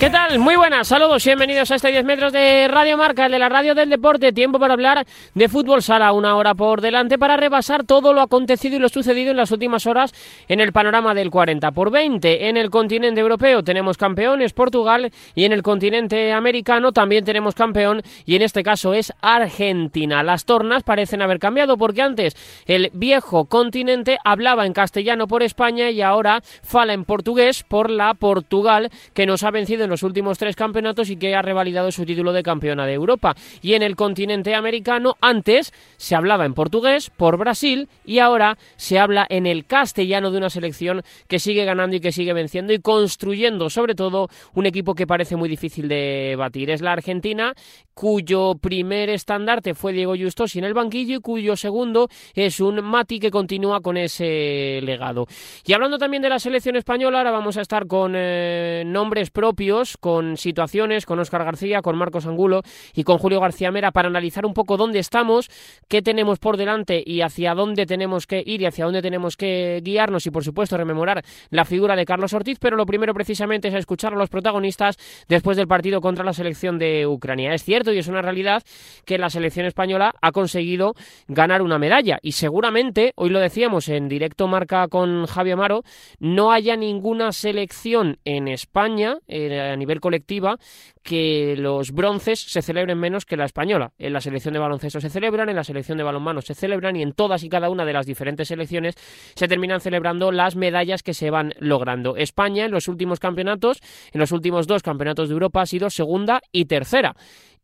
¿Qué tal? Muy buenas, saludos y bienvenidos a este 10 metros de Radio Marca, de la radio del deporte. Tiempo para hablar de fútbol sala, una hora por delante para repasar todo lo acontecido y lo sucedido en las últimas horas en el panorama del 40 por 20. En el continente europeo tenemos campeones Portugal y en el continente americano también tenemos campeón y en este caso es Argentina. Las tornas parecen haber cambiado porque antes el viejo continente hablaba en castellano por España y ahora fala en portugués por la Portugal que nos ha vencido en los últimos tres campeonatos y que ha revalidado su título de campeona de Europa. Y en el continente americano, antes se hablaba en portugués por Brasil y ahora se habla en el castellano de una selección que sigue ganando y que sigue venciendo y construyendo, sobre todo, un equipo que parece muy difícil de batir. Es la Argentina, cuyo primer estandarte fue Diego Justosi en el banquillo y cuyo segundo es un Mati que continúa con ese legado. Y hablando también de la selección española, ahora vamos a estar con eh, nombres propios con situaciones, con Óscar García, con Marcos Angulo y con Julio García Mera para analizar un poco dónde estamos, qué tenemos por delante y hacia dónde tenemos que ir y hacia dónde tenemos que guiarnos y por supuesto rememorar la figura de Carlos Ortiz, pero lo primero precisamente es escuchar a los protagonistas después del partido contra la selección de Ucrania. Es cierto y es una realidad que la selección española ha conseguido ganar una medalla y seguramente, hoy lo decíamos en directo marca con Javier Amaro, no haya ninguna selección en España, eh, a nivel colectiva que los bronces se celebren menos que la española. En la selección de baloncesto se celebran, en la selección de balonmano se celebran y en todas y cada una de las diferentes selecciones se terminan celebrando las medallas que se van logrando. España en los últimos campeonatos, en los últimos dos campeonatos de Europa ha sido segunda y tercera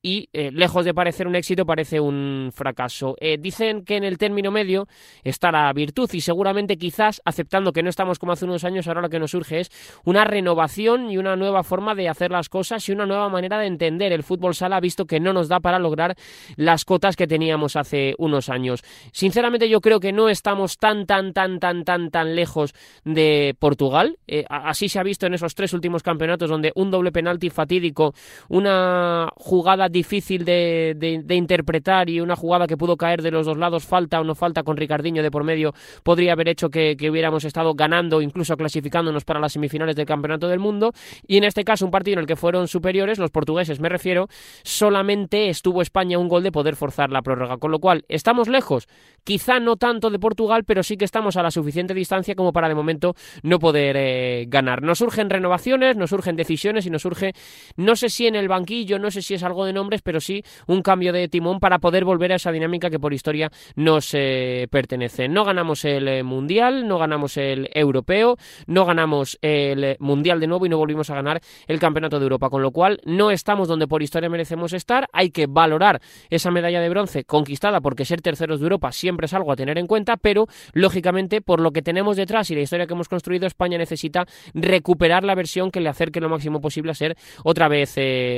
y eh, lejos de parecer un éxito parece un fracaso. Eh, dicen que en el término medio está la virtud y seguramente quizás aceptando que no estamos como hace unos años, ahora lo que nos surge es una renovación y una nueva forma de hacer las cosas y una nueva manera de entender el fútbol sala visto que no nos da para lograr las cotas que teníamos hace unos años. Sinceramente yo creo que no estamos tan tan tan tan tan tan lejos de Portugal. Eh, así se ha visto en esos tres últimos campeonatos donde un doble penalti fatídico, una jugada difícil de, interpretar y una jugada que pudo caer de los dos lados, falta o no falta con Ricardiño de por medio, podría haber hecho que, hubiéramos estado ganando, incluso clasificándonos para las semifinales del Campeonato del Mundo. Y en este caso, un partido en el que fueron superiores, los portugueses me refiero, solamente estuvo España un gol de poder forzar la prórroga. Con lo cual, estamos lejos, quizá no tanto de Portugal, pero sí que estamos a la suficiente distancia como para de momento no poder eh, ganar. Nos surgen renovaciones, nos surgen decisiones y nos surge, no sé si en el banquillo, no sé si es algo de nombres, pero sí un cambio de timón para poder volver a esa dinámica que por historia nos eh, pertenece. No ganamos el eh, Mundial, no ganamos el Europeo, no ganamos el Mundial de nuevo y no volvimos a ganar el Campeonato de Europa, con lo cual no estamos donde por historia merecemos estar, hay que valorar esa medalla de bronce conquistada porque ser terceros de Europa siempre es algo a tener en cuenta, pero lógicamente por lo que tenemos detrás y la historia que hemos construido, España necesita recuperar la versión que le acerque lo máximo posible a ser otra vez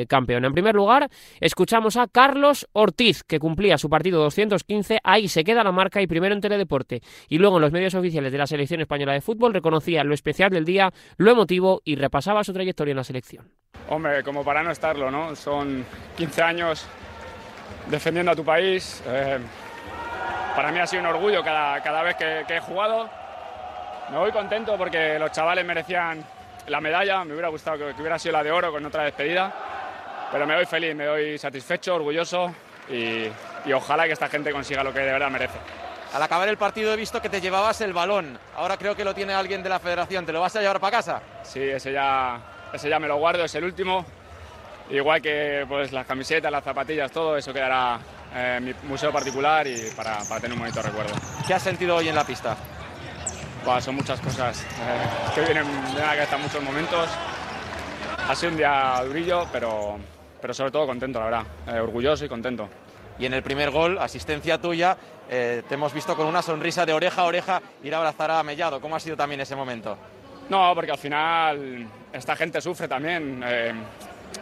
campeón. En primer lugar, Escuchamos a Carlos Ortiz, que cumplía su partido 215, ahí se queda la marca y primero en Teledeporte y luego en los medios oficiales de la selección española de fútbol reconocía lo especial del día, lo emotivo y repasaba su trayectoria en la selección. Hombre, como para no estarlo, ¿no? Son 15 años defendiendo a tu país. Eh, para mí ha sido un orgullo cada, cada vez que, que he jugado. Me voy contento porque los chavales merecían la medalla, me hubiera gustado que, hubiera sido la de oro con otra despedida pero me doy feliz, me doy satisfecho, orgulloso y, ojalá que esta gente consiga lo que de verdad merece. Al acabar el partido he visto que te llevabas el balón. Ahora creo que lo tiene alguien de la federación. ¿Te lo vas a llevar para casa? Sí, ese ya, ese ya me lo guardo, es el último. Igual que pues, las camisetas, las zapatillas, todo eso quedará en mi museo particular y para, tener un bonito recuerdo. ¿Qué has sentido hoy en la pista? son muchas cosas. Eh, que vienen de la cabeza muchos momentos. Ha sido un día durillo, pero, pero sobre todo contento, la verdad, eh, orgulloso y contento. Y en el primer gol, asistencia tuya, eh, te hemos visto con una sonrisa de oreja a oreja ir a abrazar a Mellado. ¿Cómo ha sido también ese momento? No, porque al final esta gente sufre también. Eh,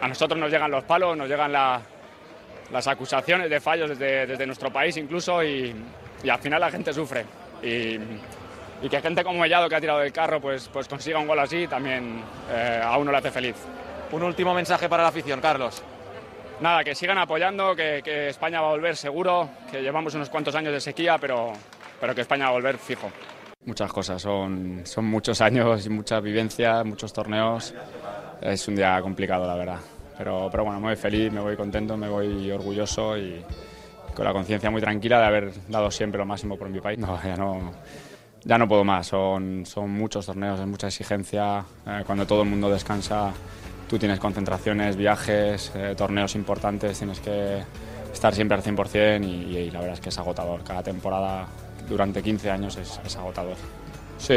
a nosotros nos llegan los palos, nos llegan las acusaciones de fallos desde, desde nuestro país incluso y, y, al final la gente sufre. Y, y, que gente como Mellado que ha tirado del carro pues, pues consiga un gol así también a uno le hace feliz. Un último mensaje para la afición, Carlos. Nada, que sigan apoyando, que, España va a volver seguro, que llevamos unos cuantos años de sequía, pero, pero que España va a volver fijo. Muchas cosas, son, son muchos años y muchas vivencias, muchos torneos es un día complicado, la verdad. Pero, pero bueno, me voy feliz, me voy contento, me voy orgulloso y con la conciencia muy tranquila de haber dado siempre lo máximo por mi país. No, ya no, ya no puedo más, son, son muchos torneos, es mucha exigencia. Eh, cuando todo el mundo descansa, tú tienes concentraciones, viajes, eh, torneos importantes, tienes que estar siempre al 100% y, y, la verdad es que es agotador. Cada temporada durante 15 años es, es agotador. Sí,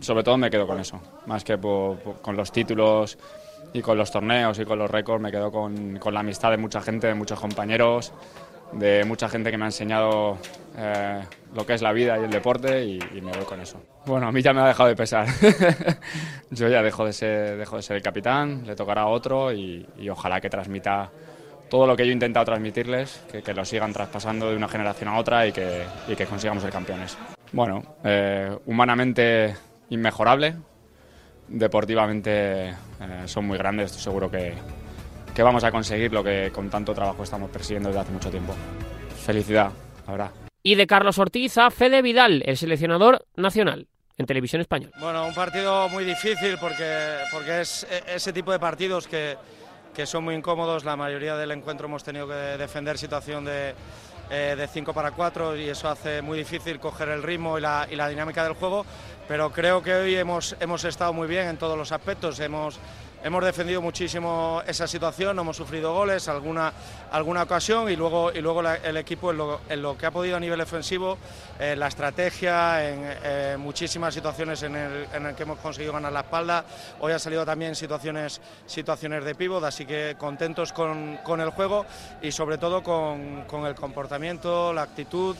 sobre todo me quedo con eso, más que por, por, con los títulos y con los torneos y con los récords, me quedo con, con, la amistad de mucha gente, de muchos compañeros, de mucha gente que me ha enseñado eh, lo que es la vida y el deporte y, y, me voy con eso. Bueno, a mí ya me ha dejado de pesar. Yo ya dejo de, ser, dejo de ser el capitán, le tocará a otro y, y ojalá que transmita todo lo que yo he intentado transmitirles, que, que, lo sigan traspasando de una generación a otra y que, y que consigamos ser campeones. Bueno, eh, humanamente inmejorable, deportivamente eh, son muy grandes, estoy seguro que, que vamos a conseguir lo que con tanto trabajo estamos persiguiendo desde hace mucho tiempo. Felicidad, la verdad. Y de Carlos Ortiz a Fede Vidal, el seleccionador nacional en televisión española. Bueno, un partido muy difícil porque, porque es ese tipo de partidos que, que son muy incómodos. La mayoría del encuentro hemos tenido que defender situación de, eh, de 5 para 4 y eso hace muy difícil coger el ritmo y la, y la, dinámica del juego, pero creo que hoy hemos, hemos estado muy bien en todos los aspectos, hemos, hemos defendido muchísimo esa situación, no hemos sufrido goles, alguna, alguna ocasión y luego, y luego el equipo en lo, que ha podido a nivel defensivo, eh, la estrategia, en eh, muchísimas situaciones en el, que hemos conseguido ganar la espalda, hoy ha salido también situaciones, situaciones de pívot, así que contentos con, con el juego y sobre todo con, con el comportamiento, la actitud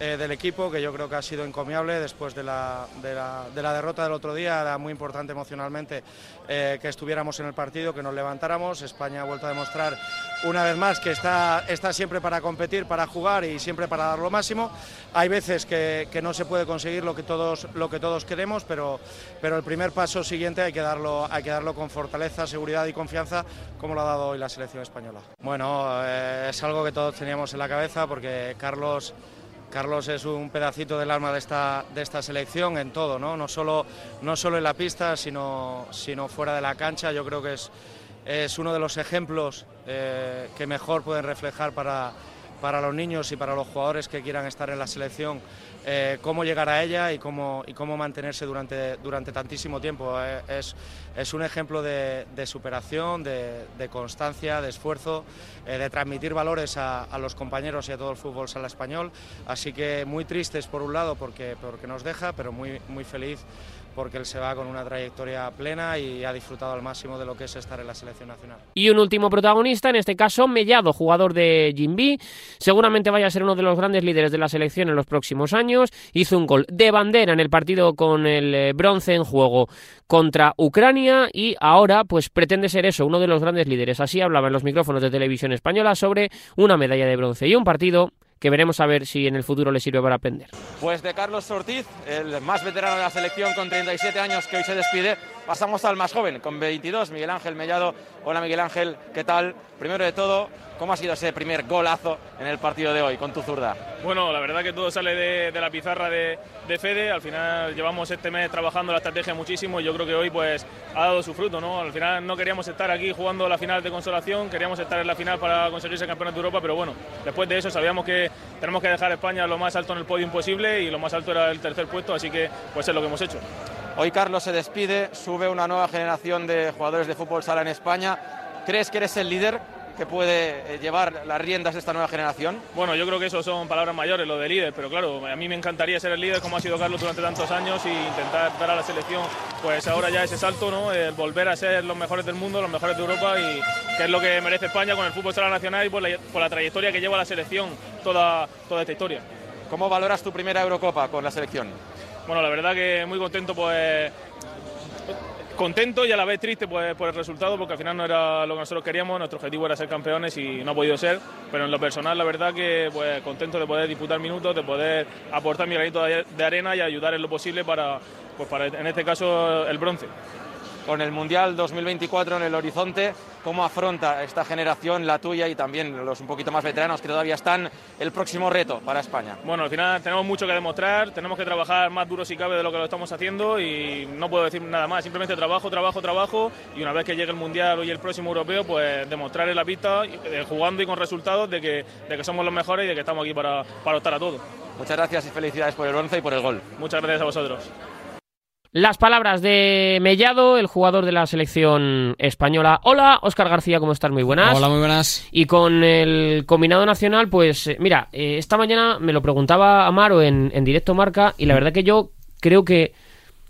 eh, del equipo, que yo creo que ha sido encomiable después de la, de la, de la derrota del otro día. Era muy importante emocionalmente eh, que estuviéramos en el partido, que nos levantáramos. España ha vuelto a demostrar una vez más que está, está siempre para competir, para jugar y siempre para dar lo máximo. Hay veces que, que no se puede conseguir lo que todos, lo que todos queremos, pero, pero el primer paso siguiente hay que, darlo, hay que darlo con fortaleza, seguridad y confianza, como lo ha dado hoy la selección española. Bueno, eh, es algo que todos teníamos en la cabeza porque Carlos Carlos es un pedacito del alma de esta, de esta selección en todo, ¿no? No, solo, no solo en la pista, sino, sino fuera de la cancha. Yo creo que es, es uno de los ejemplos eh, que mejor pueden reflejar para, para los niños y para los jugadores que quieran estar en la selección eh, cómo llegar a ella y cómo, y cómo mantenerse durante, durante tantísimo tiempo. Eh, es, es, un ejemplo de, superación, de, constancia, de esfuerzo, eh, de transmitir valores a, a, los compañeros y a todo el fútbol sala español. Así que muy tristes por un lado porque, porque nos deja, pero muy, muy feliz porque él se va con una trayectoria plena y ha disfrutado al máximo de lo que es estar en la selección nacional. Y un último protagonista, en este caso Mellado, jugador de Jimby, seguramente vaya a ser uno de los grandes líderes de la selección en los próximos años, hizo un gol de bandera en el partido con el bronce en juego contra Ucrania y ahora pues pretende ser eso, uno de los grandes líderes. Así hablaba en los micrófonos de televisión española sobre una medalla de bronce y un partido que veremos a ver si en el futuro le sirve para aprender. Pues de Carlos Ortiz, el más veterano de la selección con 37 años que hoy se despide, pasamos al más joven, con 22, Miguel Ángel Mellado. Hola Miguel Ángel, ¿qué tal? Primero de todo, ¿cómo ha sido ese primer golazo en el partido de hoy con tu zurda? Bueno, la verdad que todo sale de, la pizarra de, de, Fede. Al final llevamos este mes trabajando la estrategia muchísimo y yo creo que hoy pues ha dado su fruto, ¿no? Al final no queríamos estar aquí jugando la final de consolación, queríamos estar en la final para conseguirse campeones de Europa, pero bueno, después de eso sabíamos que tenemos que dejar España lo más alto en el podio imposible y lo más alto era el tercer puesto, así que pues es lo que hemos hecho. Hoy Carlos se despide, sube una nueva generación de jugadores de fútbol sala en España. ¿Crees que eres el líder que puede llevar las riendas de esta nueva generación? Bueno, yo creo que eso son palabras mayores, lo de líder, pero claro, a mí me encantaría ser el líder como ha sido Carlos durante tantos años y intentar dar a la selección, pues ahora ya ese salto, ¿no? El volver a ser los mejores del mundo, los mejores de Europa y que es lo que merece España con el fútbol sala nacional y por la, por la trayectoria que lleva la selección toda, toda esta historia. ¿Cómo valoras tu primera Eurocopa con la selección? Bueno, la verdad que muy contento, pues contento y a la vez triste pues, por el resultado, porque al final no era lo que nosotros queríamos, nuestro objetivo era ser campeones y no ha podido ser, pero en lo personal la verdad que pues, contento de poder disputar minutos, de poder aportar mi granito de arena y ayudar en lo posible para, pues, para en este caso, el bronce. Con el Mundial 2024 en el horizonte, ¿cómo afronta esta generación, la tuya y también los un poquito más veteranos que todavía están, el próximo reto para España? Bueno, al final tenemos mucho que demostrar, tenemos que trabajar más duro si cabe de lo que lo estamos haciendo y no puedo decir nada más, simplemente trabajo, trabajo, trabajo y una vez que llegue el Mundial y el próximo europeo, pues demostrar en la pista, eh, jugando y con resultados de que, de que somos los mejores y de que estamos aquí para, para optar a todo. Muchas gracias y felicidades por el bronce y por el gol. Muchas gracias a vosotros. Las palabras de Mellado, el jugador de la selección española. Hola, Óscar García, ¿cómo estás? Muy buenas. Hola, muy buenas. Y con el combinado nacional, pues eh, mira, eh, esta mañana me lo preguntaba Amaro en, en directo Marca y la verdad que yo creo que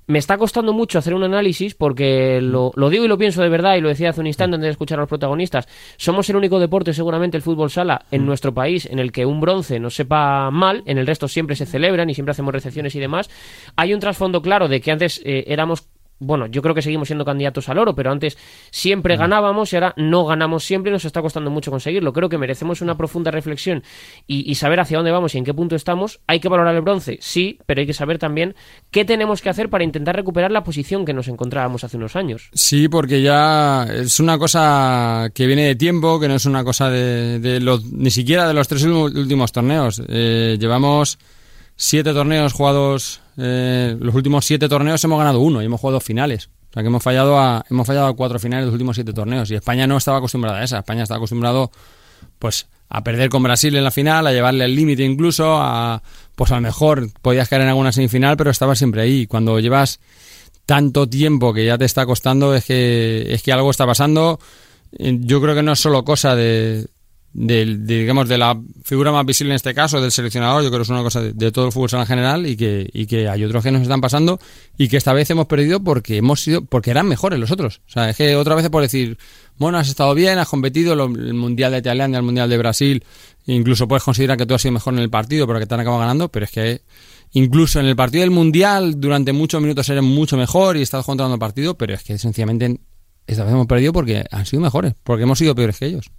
me está costando mucho hacer un análisis porque lo, lo, digo y lo pienso de verdad y lo decía hace un instante antes de escuchar a los protagonistas. Somos el único deporte, seguramente, el fútbol sala en nuestro país en el que un bronce no sepa mal, en el resto siempre se celebran y siempre hacemos recepciones y demás. Hay un trasfondo claro de que antes eh, éramos bueno, yo creo que seguimos siendo candidatos al oro, pero antes siempre ganábamos y ahora no ganamos siempre y nos está costando mucho conseguirlo. Creo que merecemos una profunda reflexión y, y, saber hacia dónde vamos y en qué punto estamos. Hay que valorar el bronce, sí, pero hay que saber también qué tenemos que hacer para intentar recuperar la posición que nos encontrábamos hace unos años. Sí, porque ya es una cosa que viene de tiempo, que no es una cosa de, de los, ni siquiera de los tres últimos torneos. Eh, llevamos siete torneos jugados, eh, los últimos siete torneos hemos ganado uno y hemos jugado dos finales. O sea que hemos fallado a, hemos fallado a cuatro finales de los últimos siete torneos. Y España no estaba acostumbrada a esa. España estaba acostumbrado pues a perder con Brasil en la final, a llevarle el límite incluso, a pues a lo mejor podías caer en alguna semifinal, pero estabas siempre ahí. Cuando llevas tanto tiempo que ya te está costando, es que, es que algo está pasando. Yo creo que no es solo cosa de, de, de, digamos, de la figura más visible en este caso, del seleccionador, yo creo que es una cosa de, de todo el fútbol en general y que, y que hay otros que nos están pasando y que esta vez hemos perdido porque hemos sido, porque eran mejores los otros. O sea, es que otra vez por decir, bueno, has estado bien, has competido, lo, el Mundial de Tailandia, el Mundial de Brasil, incluso puedes considerar que tú has sido mejor en el partido, pero que te han acabado ganando, pero es que incluso en el partido del Mundial, durante muchos minutos eres mucho mejor y estás controlando el partido, pero es que sencillamente esta vez hemos perdido porque han sido mejores, porque hemos sido peores que ellos.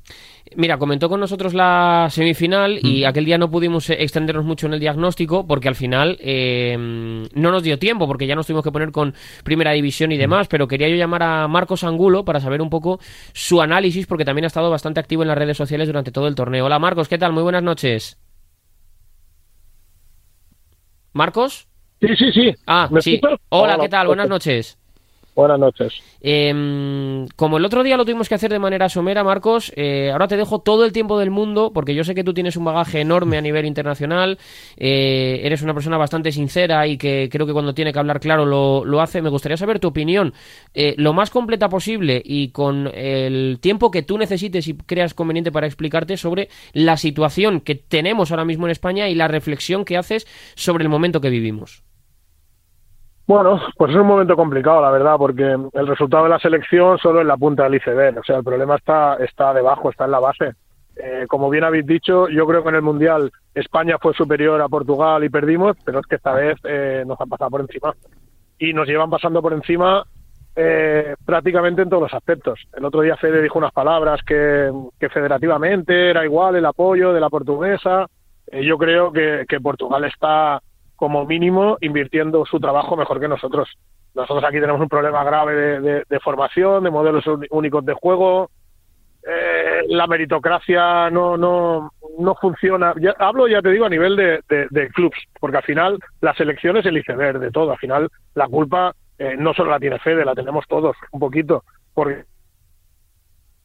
Mira, comentó con nosotros la semifinal y mm. aquel día no pudimos extendernos mucho en el diagnóstico porque al final eh, no nos dio tiempo porque ya nos tuvimos que poner con primera división y demás, mm. pero quería yo llamar a Marcos Angulo para saber un poco su análisis porque también ha estado bastante activo en las redes sociales durante todo el torneo. Hola Marcos, ¿qué tal? Muy buenas noches. ¿Marcos? Sí, sí, sí. Ah, sí. Hola, ¿qué tal? Buenas noches. Buenas noches. Eh, como el otro día lo tuvimos que hacer de manera somera, Marcos, eh, ahora te dejo todo el tiempo del mundo, porque yo sé que tú tienes un bagaje enorme a nivel internacional, eh, eres una persona bastante sincera y que creo que cuando tiene que hablar claro lo, lo hace. Me gustaría saber tu opinión, eh, lo más completa posible y con el tiempo que tú necesites y creas conveniente para explicarte sobre la situación que tenemos ahora mismo en España y la reflexión que haces sobre el momento que vivimos. Bueno, pues es un momento complicado, la verdad, porque el resultado de la selección solo es la punta del iceberg. O sea, el problema está, está debajo, está en la base. Eh, como bien habéis dicho, yo creo que en el Mundial España fue superior a Portugal y perdimos, pero es que esta vez eh, nos han pasado por encima. Y nos llevan pasando por encima eh, prácticamente en todos los aspectos. El otro día Fede dijo unas palabras que, federativamente era igual el apoyo de la portuguesa. Eh, yo creo que Portugal está como mínimo invirtiendo su trabajo mejor que nosotros. Nosotros aquí tenemos un problema grave de, de, de formación, de modelos únicos de juego. Eh, la meritocracia no, no, no funciona. Hablo, ya te digo, a nivel de, de, de clubs, porque al final la selección es el iceberg de todo. Al final la culpa eh, no solo la tiene Fede, la tenemos todos un poquito, porque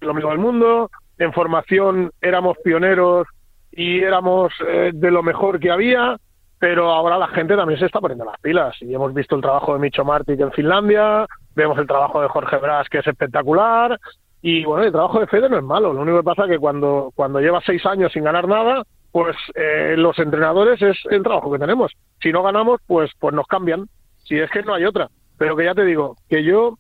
lo mismo del mundo, en formación éramos pioneros y éramos eh, de lo mejor que había, pero ahora la gente también se está poniendo las pilas y hemos visto el trabajo de Micho Martic en Finlandia, vemos el trabajo de Jorge Brás que es espectacular y bueno, el trabajo de Fede no es malo, lo único que pasa es que cuando, cuando lleva seis años sin ganar nada, pues eh, los entrenadores es el trabajo que tenemos. Si no ganamos, pues, pues nos cambian, si es que no hay otra. Pero que ya te digo, que yo...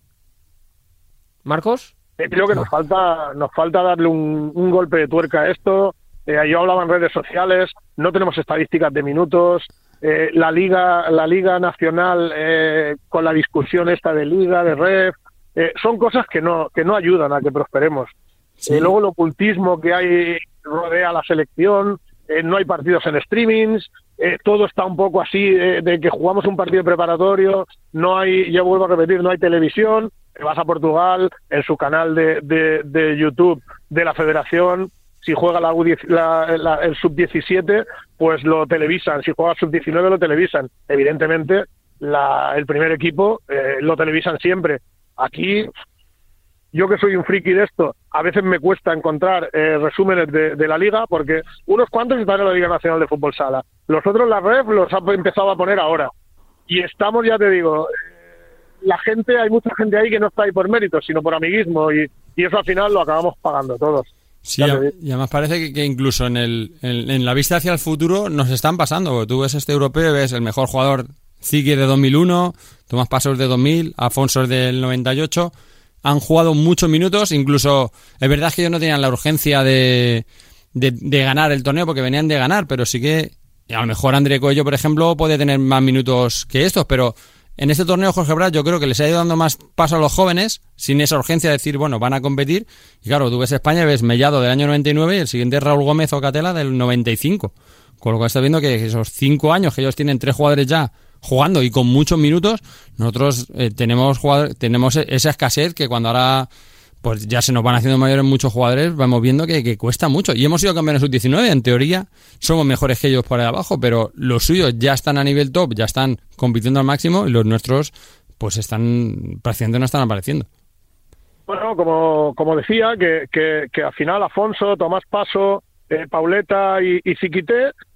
Marcos. Creo que nos falta, nos falta darle un, un golpe de tuerca a esto, eh, yo hablaba en redes sociales, no tenemos estadísticas de minutos, eh, la liga, la liga nacional eh, con la discusión esta de liga, de ref, eh, son cosas que no que no ayudan a que prosperemos. Sí. luego el ocultismo que hay rodea la selección, no hay partidos en streamings, todo está un poco así de que jugamos un partido preparatorio, no hay, ya vuelvo a repetir, no hay televisión, te vas a Portugal, en su canal de, de, YouTube de la federación, si juega la, la, el sub-17, pues lo televisan, si juega sub-19 lo televisan. Evidentemente, la, el primer equipo eh, lo televisan siempre. Aquí, yo que soy un friki de esto, a veces me cuesta encontrar eh, resúmenes de, la liga, porque unos cuantos están en la Liga Nacional de Fútbol Sala. Los otros, la REF, los ha empezado a poner ahora. Y estamos, ya te digo, la gente, hay mucha gente ahí que no está ahí por mérito, sino por amiguismo y, eso al final lo acabamos pagando todos. Sí, y además parece que, incluso en, el, en, la vista hacia el futuro nos están pasando. Porque tú ves este europeo, ves el mejor jugador Ziggy de 2001, Tomás Pasos de 2000, Afonso del 98. Han jugado muchos minutos, incluso es verdad que ellos no tenían la urgencia de, de, de ganar el torneo porque venían de ganar, pero sí que a lo mejor André Coello, por ejemplo, puede tener más minutos que estos, pero en este torneo Jorge Brad yo creo que les ha ido dando más paso a los jóvenes, sin esa urgencia de decir, bueno, van a competir. Y claro, tú ves España, ves Mellado del año 99 y el siguiente es Raúl Gómez o Catela del 95. Con lo cual estás viendo que esos cinco años que ellos tienen tres jugadores ya jugando y con muchos minutos, nosotros eh, tenemos, jugadores, tenemos esa escasez que cuando ahora pues ya se nos van haciendo mayores muchos jugadores, vamos viendo que, cuesta mucho. Y hemos sido campeones sub-19, en teoría somos mejores que ellos por ahí abajo, pero los suyos ya están a nivel top, ya están compitiendo al máximo y los nuestros pues están, prácticamente no están apareciendo. Bueno, como, como decía, que, que, al final Afonso, Tomás Paso, eh, Pauleta y, y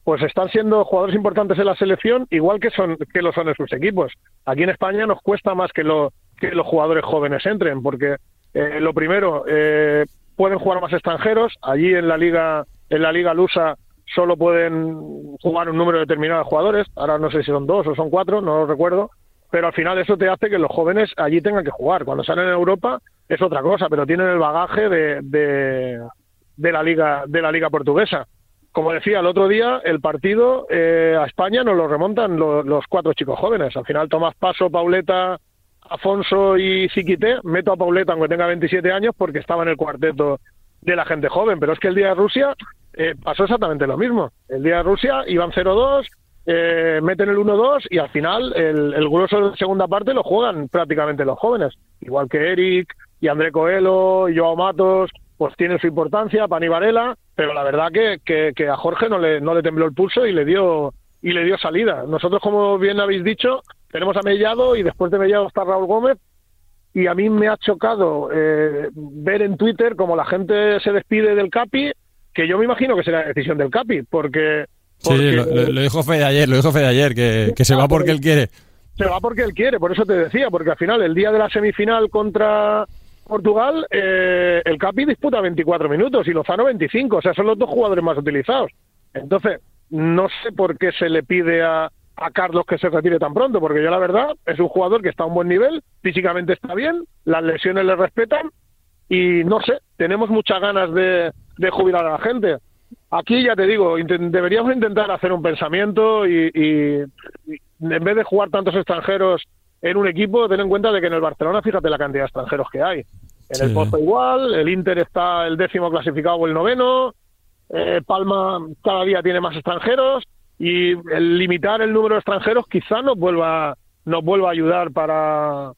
pues están siendo jugadores importantes en la selección, igual que son que lo son en sus equipos. Aquí en España nos cuesta más que, lo, que los jugadores jóvenes entren, porque eh, lo primero, eh, pueden jugar más extranjeros. Allí en la liga, en la liga lusa solo pueden jugar un número determinado de jugadores. Ahora no sé si son dos o son cuatro, no lo recuerdo. Pero al final eso te hace que los jóvenes allí tengan que jugar. Cuando salen en Europa es otra cosa, pero tienen el bagaje de, de, la liga de la liga portuguesa. Como decía el otro día, el partido eh, a España nos lo remontan los, los cuatro chicos jóvenes. Al final Tomás Paso, Pauleta, Afonso y Ziquité, meto a Pauleta aunque tenga 27 años porque estaba en el cuarteto de la gente joven, pero es que el día de Rusia eh, pasó exactamente lo mismo. El día de Rusia iban 0-2, eh, meten el 1-2 y al final el, el, grueso de segunda parte lo juegan prácticamente los jóvenes, igual que Eric y André Coelho y Joao Matos, pues tienen su importancia, Pani Varela, pero la verdad que, que, que, a Jorge no le, no le tembló el pulso y le dio y le dio salida. Nosotros, como bien habéis dicho, tenemos a Mellado y después de Mellado está Raúl Gómez. Y a mí me ha chocado eh, ver en Twitter como la gente se despide del Capi, que yo me imagino que será la decisión del Capi, porque... sí, lo, dijo Fede ayer, lo dijo Fede ayer, que, que se va porque él quiere. Se va porque él quiere, por eso te decía, porque al final, el día de la semifinal contra Portugal, eh, el Capi disputa 24 minutos y Lozano 25, o sea, son los dos jugadores más utilizados. Entonces, no sé por qué se le pide a, a Carlos que se retire tan pronto, porque yo la verdad es un jugador que está a un buen nivel, físicamente está bien, las lesiones le respetan y no sé, tenemos muchas ganas de, de jubilar a la gente. Aquí ya te digo, deberíamos intentar hacer un pensamiento y, en vez de jugar tantos extranjeros en un equipo, ten en cuenta de que en el Barcelona, fíjate la cantidad de extranjeros que hay. En el Pozo igual, el Inter está el décimo clasificado o el noveno, eh, Palma cada día tiene más extranjeros y el limitar el número de extranjeros quizá nos vuelva nos vuelva a ayudar para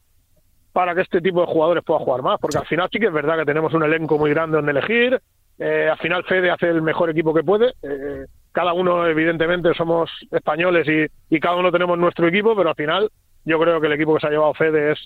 para que este tipo de jugadores pueda jugar más, porque al final sí que es verdad que tenemos un elenco muy grande donde elegir, eh, al final Fede hace el mejor equipo que puede, eh, cada uno evidentemente somos españoles y, y, cada uno tenemos nuestro equipo, pero al final yo creo que el equipo que se ha llevado Fede es,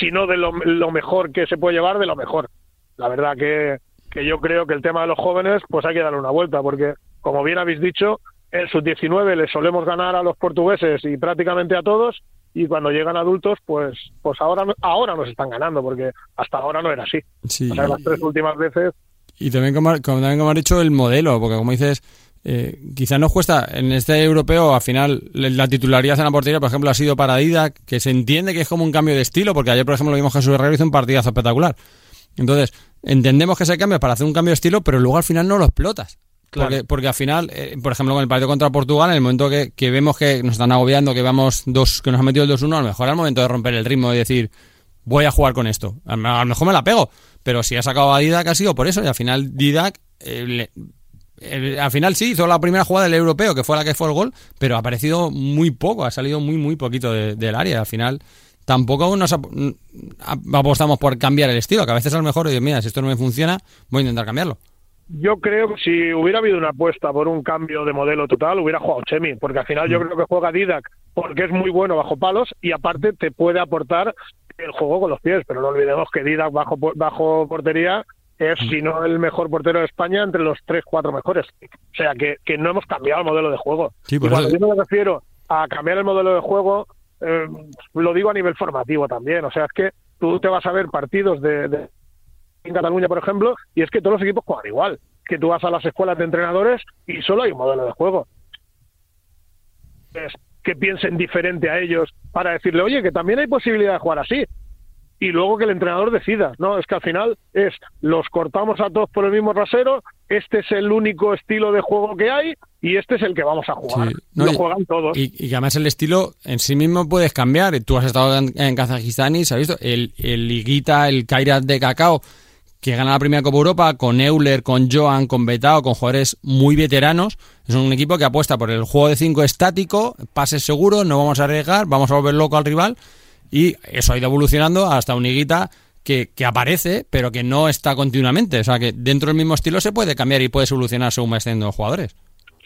si no de lo, lo, mejor que se puede llevar, de lo mejor. La verdad que, que yo creo que el tema de los jóvenes pues hay que darle una vuelta, porque como bien habéis dicho, en sus 19 le solemos ganar a los portugueses y prácticamente a todos y cuando llegan adultos pues pues ahora ahora nos están ganando porque hasta ahora no era así. O sea, las tres últimas veces y también como, también como has dicho el modelo porque como dices eh, quizás nos cuesta en este europeo al final la titularidad en la portería por ejemplo ha sido para Didac que se entiende que es como un cambio de estilo porque ayer por ejemplo lo vimos Jesús Herrero hizo un partidazo espectacular. Entonces entendemos que ese cambio es para hacer un cambio de estilo pero luego al final no lo explotas porque, porque al final, eh, por ejemplo, con el partido contra Portugal, en el momento que, vemos que nos están agobiando, que vamos dos, que nos han metido el 2-1, a lo mejor el momento de romper el ritmo y decir, voy a jugar con esto. A lo mejor me la pego, pero si ha sacado a Didac ha sido por eso, y al final Didac, eh, al final sí, hizo la primera jugada del europeo, que fue la que fue el gol, pero ha aparecido muy poco, ha salido muy, muy poquito del área. Al final tampoco nos apostamos por cambiar el estilo, que a veces a lo mejor, digo, mira, si esto no me funciona, voy a intentar cambiarlo. Yo creo que si hubiera habido una apuesta por un cambio de modelo total, hubiera jugado Chemi, porque al final yo mm. creo que juega Didac porque es muy bueno bajo palos y aparte te puede aportar el juego con los pies, pero no olvidemos que Didac bajo, bajo portería es, si no el mejor portero de España, entre los tres, cuatro mejores. O sea, que, que no hemos cambiado el modelo de juego. y cuando yo me refiero a cambiar el modelo de juego, eh, lo digo a nivel formativo también. O sea, es que tú te vas a ver partidos de en Cataluña, por ejemplo, y es que todos los equipos juegan igual. Que tú vas a las escuelas de entrenadores y solo hay un modelo de juego. Es que piensen diferente a ellos para decirle, oye, que también hay posibilidad de jugar así. Y luego que el entrenador decida, ¿no? Es que al final es, los cortamos a todos por el mismo rasero, este es el único estilo de juego que hay y este es el que vamos a jugar. lo juegan todos. Y, y, además el estilo en sí mismo puedes cambiar. Tú has estado en, Kazajistán y se ha visto el, el Liguita, el Kairat de Cacao, que gana la primera Copa Europa con Euler, con Joan, con Betao, con jugadores muy veteranos. Es un equipo que apuesta por el juego de 5 estático, pases seguros, no vamos a arriesgar, vamos a volver loco al rival. Y eso ha ido evolucionando hasta un higuita que, que, aparece, pero que no está continuamente. O sea, que dentro del mismo estilo se puede cambiar y puede solucionar según va los jugadores.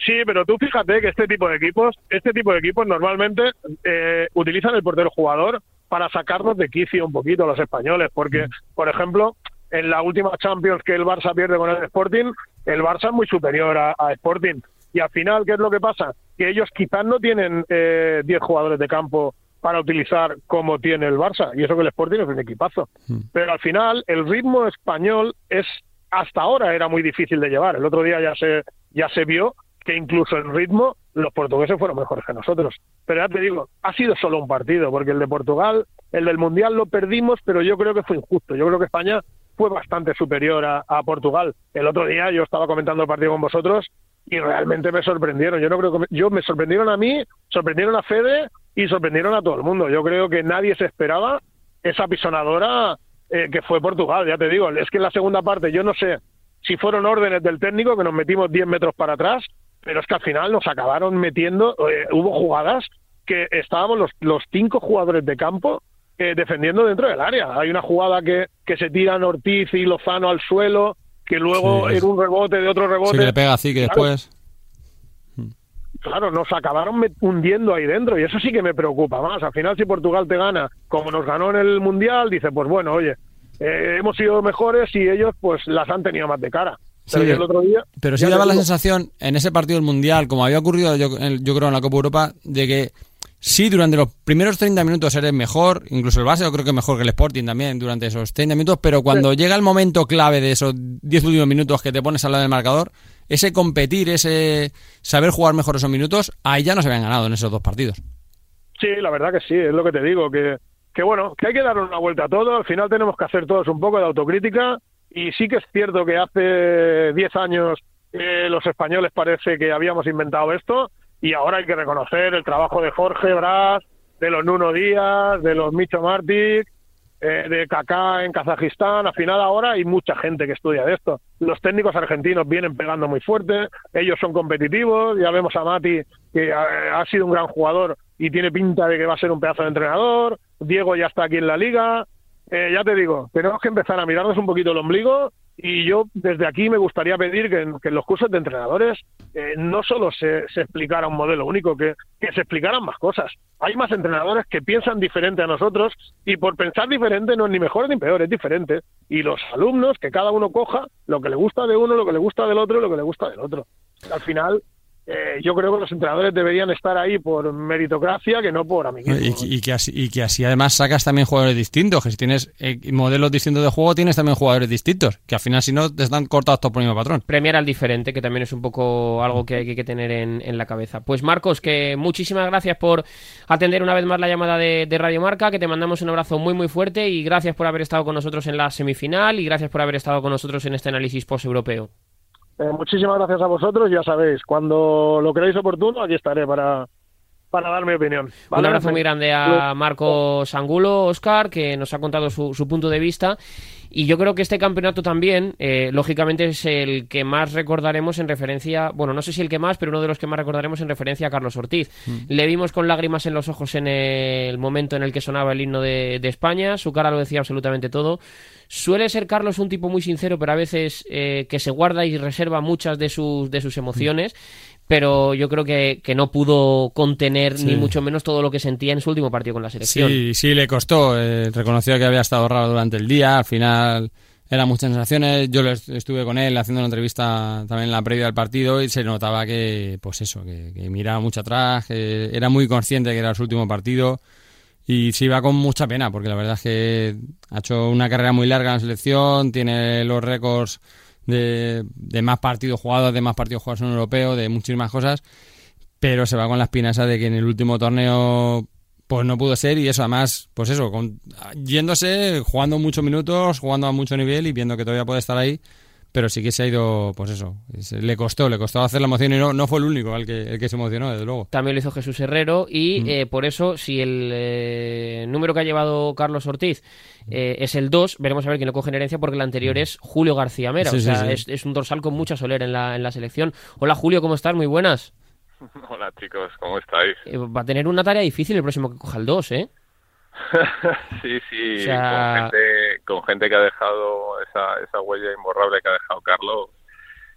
Sí, pero tú fíjate que este tipo de equipos, este tipo de equipos normalmente eh, utilizan el portero jugador para sacarnos de quicio un poquito los españoles, porque, por ejemplo, en la última Champions que el Barça pierde con el Sporting, el Barça es muy superior a, Sporting. Y al final, ¿qué es lo que pasa? Que ellos quizás no tienen 10 eh, jugadores de campo para utilizar como tiene el Barça. Y eso que el Sporting es un equipazo. Hmm. Pero al final, el ritmo español es hasta ahora era muy difícil de llevar. El otro día ya se, ya se vio que incluso en ritmo los portugueses fueron mejores que nosotros. Pero ya te digo, ha sido solo un partido, porque el de Portugal, el del Mundial lo perdimos, pero yo creo que fue injusto. Yo creo que España fue bastante superior a, Portugal. El otro día yo estaba comentando el partido con vosotros y realmente me sorprendieron. Yo no creo que yo me sorprendieron a mí, sorprendieron a Fede y sorprendieron a todo el mundo. Yo creo que nadie se esperaba esa pisonadora eh, que fue Portugal. Ya te digo, es que en la segunda parte yo no sé si fueron órdenes del técnico que nos metimos 10 metros para atrás, pero es que al final nos acabaron metiendo. Eh, hubo jugadas que estábamos los, los cinco jugadores de campo eh, defendiendo dentro del área. Hay una jugada que, que se tiran Ortiz y Lozano al suelo, que luego en un rebote de otro rebote. Sí, le pega así que después. Claro, nos acabaron hundiendo ahí dentro y eso sí que me preocupa más. Al final, si Portugal te gana como nos ganó en el Mundial, dice, pues bueno, oye, eh, hemos sido mejores y ellos pues las han tenido más de cara. Pero, el otro día, pero sí daba la sensación en ese partido del Mundial, como había ocurrido yo, yo creo en la Copa Europa, de que Sí, durante los primeros 30 minutos eres mejor, incluso el base yo creo que mejor que el Sporting también durante esos 30 minutos, pero cuando llega el momento clave de esos 10 últimos minutos que te pones al lado del marcador, ese competir, ese saber jugar mejor esos minutos, ahí ya no se habían ganado en esos dos partidos. Sí, la verdad que sí, es lo que te digo, que, que bueno, que hay que dar una vuelta a todo, al final tenemos que hacer todos un poco de autocrítica y sí que es cierto que hace 10 años eh, los españoles parece que habíamos inventado esto, y ahora hay que reconocer el trabajo de Jorge Brás, de los Nuno Díaz, de los Micho Martí, eh, de Kaká en Kazajistán. Al final ahora hay mucha gente que estudia de esto. Los técnicos argentinos vienen pegando muy fuerte, ellos son competitivos, ya vemos a Mati que ha, sido un gran jugador y tiene pinta de que va a ser un pedazo de entrenador, Diego ya está aquí en la liga. Eh, ya te digo, tenemos que empezar a mirarnos un poquito el ombligo y yo desde aquí me gustaría pedir que en, los cursos de entrenadores eh, no solo se, explicara un modelo único, que, se explicaran más cosas. Hay más entrenadores que piensan diferente a nosotros y por pensar diferente no es ni mejor ni peor, es diferente. Y los alumnos, que cada uno coja lo que le gusta de uno, lo que le gusta del otro lo que le gusta del otro. Al final, eh, yo creo que los entrenadores deberían estar ahí por meritocracia que no por amiguismo. Y, que así, y que así además sacas también jugadores distintos, que si tienes eh, modelos distintos de juego tienes también jugadores distintos, que al final si no te están cortados todos por el mismo patrón. Premiar al diferente, que también es un poco algo que hay que tener en, la cabeza. Pues Marcos, que muchísimas gracias por atender una vez más la llamada de, Radio Marca, que te mandamos un abrazo muy muy fuerte y gracias por haber estado con nosotros en la semifinal y gracias por haber estado con nosotros en este análisis post-europeo. Eh, muchísimas gracias a vosotros, ya sabéis, cuando lo creáis oportuno, aquí estaré para, para dar mi opinión. Un abrazo muy grande a Marcos Angulo, Oscar, que nos ha contado su, su punto de vista. Y yo creo que este campeonato también, eh, lógicamente, es el que más recordaremos en referencia, bueno, no sé si el que más, pero uno de los que más recordaremos en referencia a Carlos Ortiz. Mm. Le vimos con lágrimas en los ojos en el momento en el que sonaba el himno de, de España, su cara lo decía absolutamente todo. Suele ser Carlos un tipo muy sincero, pero a veces eh, que se guarda y reserva muchas de sus, de sus emociones. Pero yo creo que, que no pudo contener Sí. ni mucho menos todo lo que sentía en su último partido con la selección. Sí, sí, le costó. eh, reconoció que había estado raro durante el día. Al final eran muchas sensaciones. Yo estuve con él haciendo una entrevista también en la previa del partido y se notaba que, pues eso, que, que miraba mucho atrás, que era muy consciente que era su último partido. Y se iba con mucha pena, porque la verdad es que ha hecho una carrera muy larga en la selección, tiene los récords de, de más partidos jugados, de más partidos jugados en europeo, de muchísimas cosas, pero se va con la espina esa de que en el último torneo pues no pudo ser y eso además, pues eso, con- yéndose, jugando muchos minutos, jugando a mucho nivel y viendo que todavía puede estar ahí, pero sí que se ha ido, pues eso, se- le costó, le costó hacer la emoción y no, no fue el único el que, el que se emocionó, desde luego. También lo hizo Jesús Herrero y Mm. eh, por eso, si el eh, número que ha llevado Carlos Ortiz eh, es el 2, veremos a ver quién lo coge en herencia porque el anterior es Julio García Mera. Mm. Sí, o sí, sea, sí. Es, es un dorsal con mucha solera en la, en la selección. Hola Julio, ¿cómo estás? Muy buenas. Hola chicos, ¿cómo estáis? Eh, va a tener una tarea difícil el próximo que coja el 2, ¿eh? sí, sí, O sea- con, gente, con gente que ha dejado esa, esa huella imborrable que ha dejado Carlos,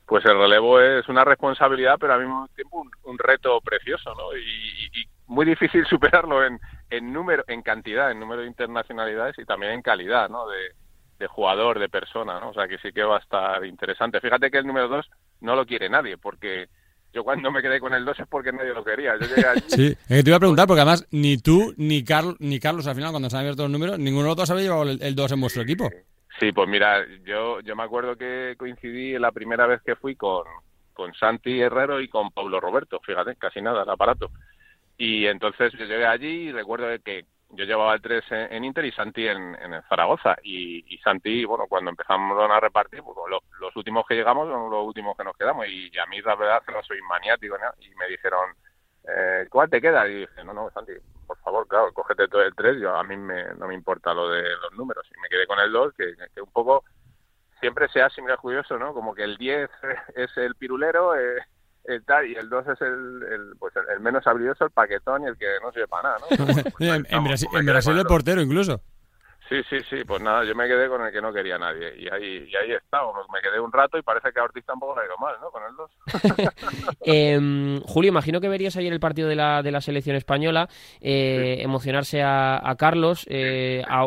pues el relevo es una responsabilidad, pero al mismo tiempo un, un reto precioso, ¿no? Y, muy difícil superarlo en, en número, en cantidad, en número de internacionalidades y también en calidad, ¿no? De, de jugador, de persona, ¿no? O sea que sí que va a estar interesante. Fíjate que el número 2 no lo quiere nadie, porque yo cuando me quedé con el 2 es porque nadie lo quería. Yo llegué allí Sí, es que te iba a preguntar, porque además ni tú ni, Carl, ni Carlos al final, cuando se han abierto los números, ninguno de los dos había llevado el 2 en vuestro equipo. Sí, pues mira, yo, yo me acuerdo que coincidí la primera vez que fui con, con Santi Herrero y con Pablo Roberto, fíjate, casi nada, el aparato. Y entonces yo llegué allí y recuerdo que yo llevaba el 3 en, en Inter y Santi en, Zaragoza. Y, Santi, bueno, cuando empezamos a repartir, pues, lo- los últimos que llegamos son los últimos que nos quedamos. Y, a mí la verdad que no soy maniático. Y me dijeron, eh, ¿cuál te queda? Y dije, no, no, Santi, por favor, claro, cógete todo el 3, yo, a mí me, no me importa lo de los números. Y me quedé con el 2, que, que un poco siempre se hace muy curioso, ¿no? Como que el 10 es el pirulero, eh, el tal, y el 2 es el, el, pues el, el menos habilidoso, el paquetón y el que no sirve para nada, ¿no? Pues en, en vamos, Brasil, pues en Brasil el portero incluso. Sí, sí, sí, pues nada, yo me quedé con el que no quería nadie. Y ahí, y ahí estábamos. Me quedé un rato y parece que a Ortiz tampoco le ha ido mal, ¿no? Con el 2. Eh, Julio, imagino que verías ayer el partido de la, de la selección española, eh, emocionarse a, a Carlos. eh, a-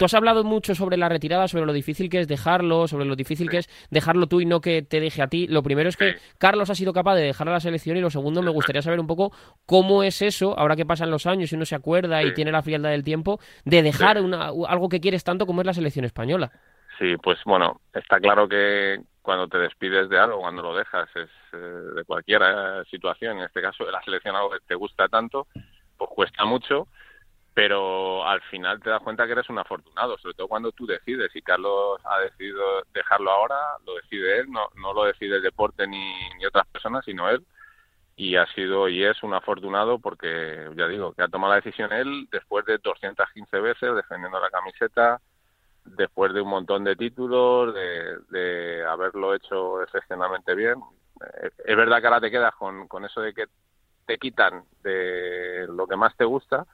Tú has hablado mucho sobre la retirada, sobre lo difícil que es dejarlo, sobre lo difícil que es dejarlo tú y no que te deje a ti. Lo primero es que Carlos ha sido capaz de dejar a la selección y lo segundo me gustaría saber un poco cómo es eso, ahora que pasan los años y uno se acuerda y tiene la frialdad del tiempo, de dejar una- algo que quieres tanto como es la selección española. Sí, pues bueno, está claro que cuando te despides de algo, cuando lo dejas, es eh, de cualquier eh, situación, en este caso de la selección algo que te gusta tanto, pues cuesta mucho, pero al final te das cuenta que eres un afortunado, sobre todo cuando tú decides, y Carlos ha decidido dejarlo ahora, lo decide él, no, no lo decide el deporte ni, ni otras personas, sino él, y ha sido y es un afortunado porque, ya digo, que ha tomado la decisión él después de 215 veces defendiendo la camiseta, después de un montón de títulos, de, de haberlo hecho excepcionalmente bien. Es verdad que ahora te quedas con, con eso de que te quitan de lo que más te gusta,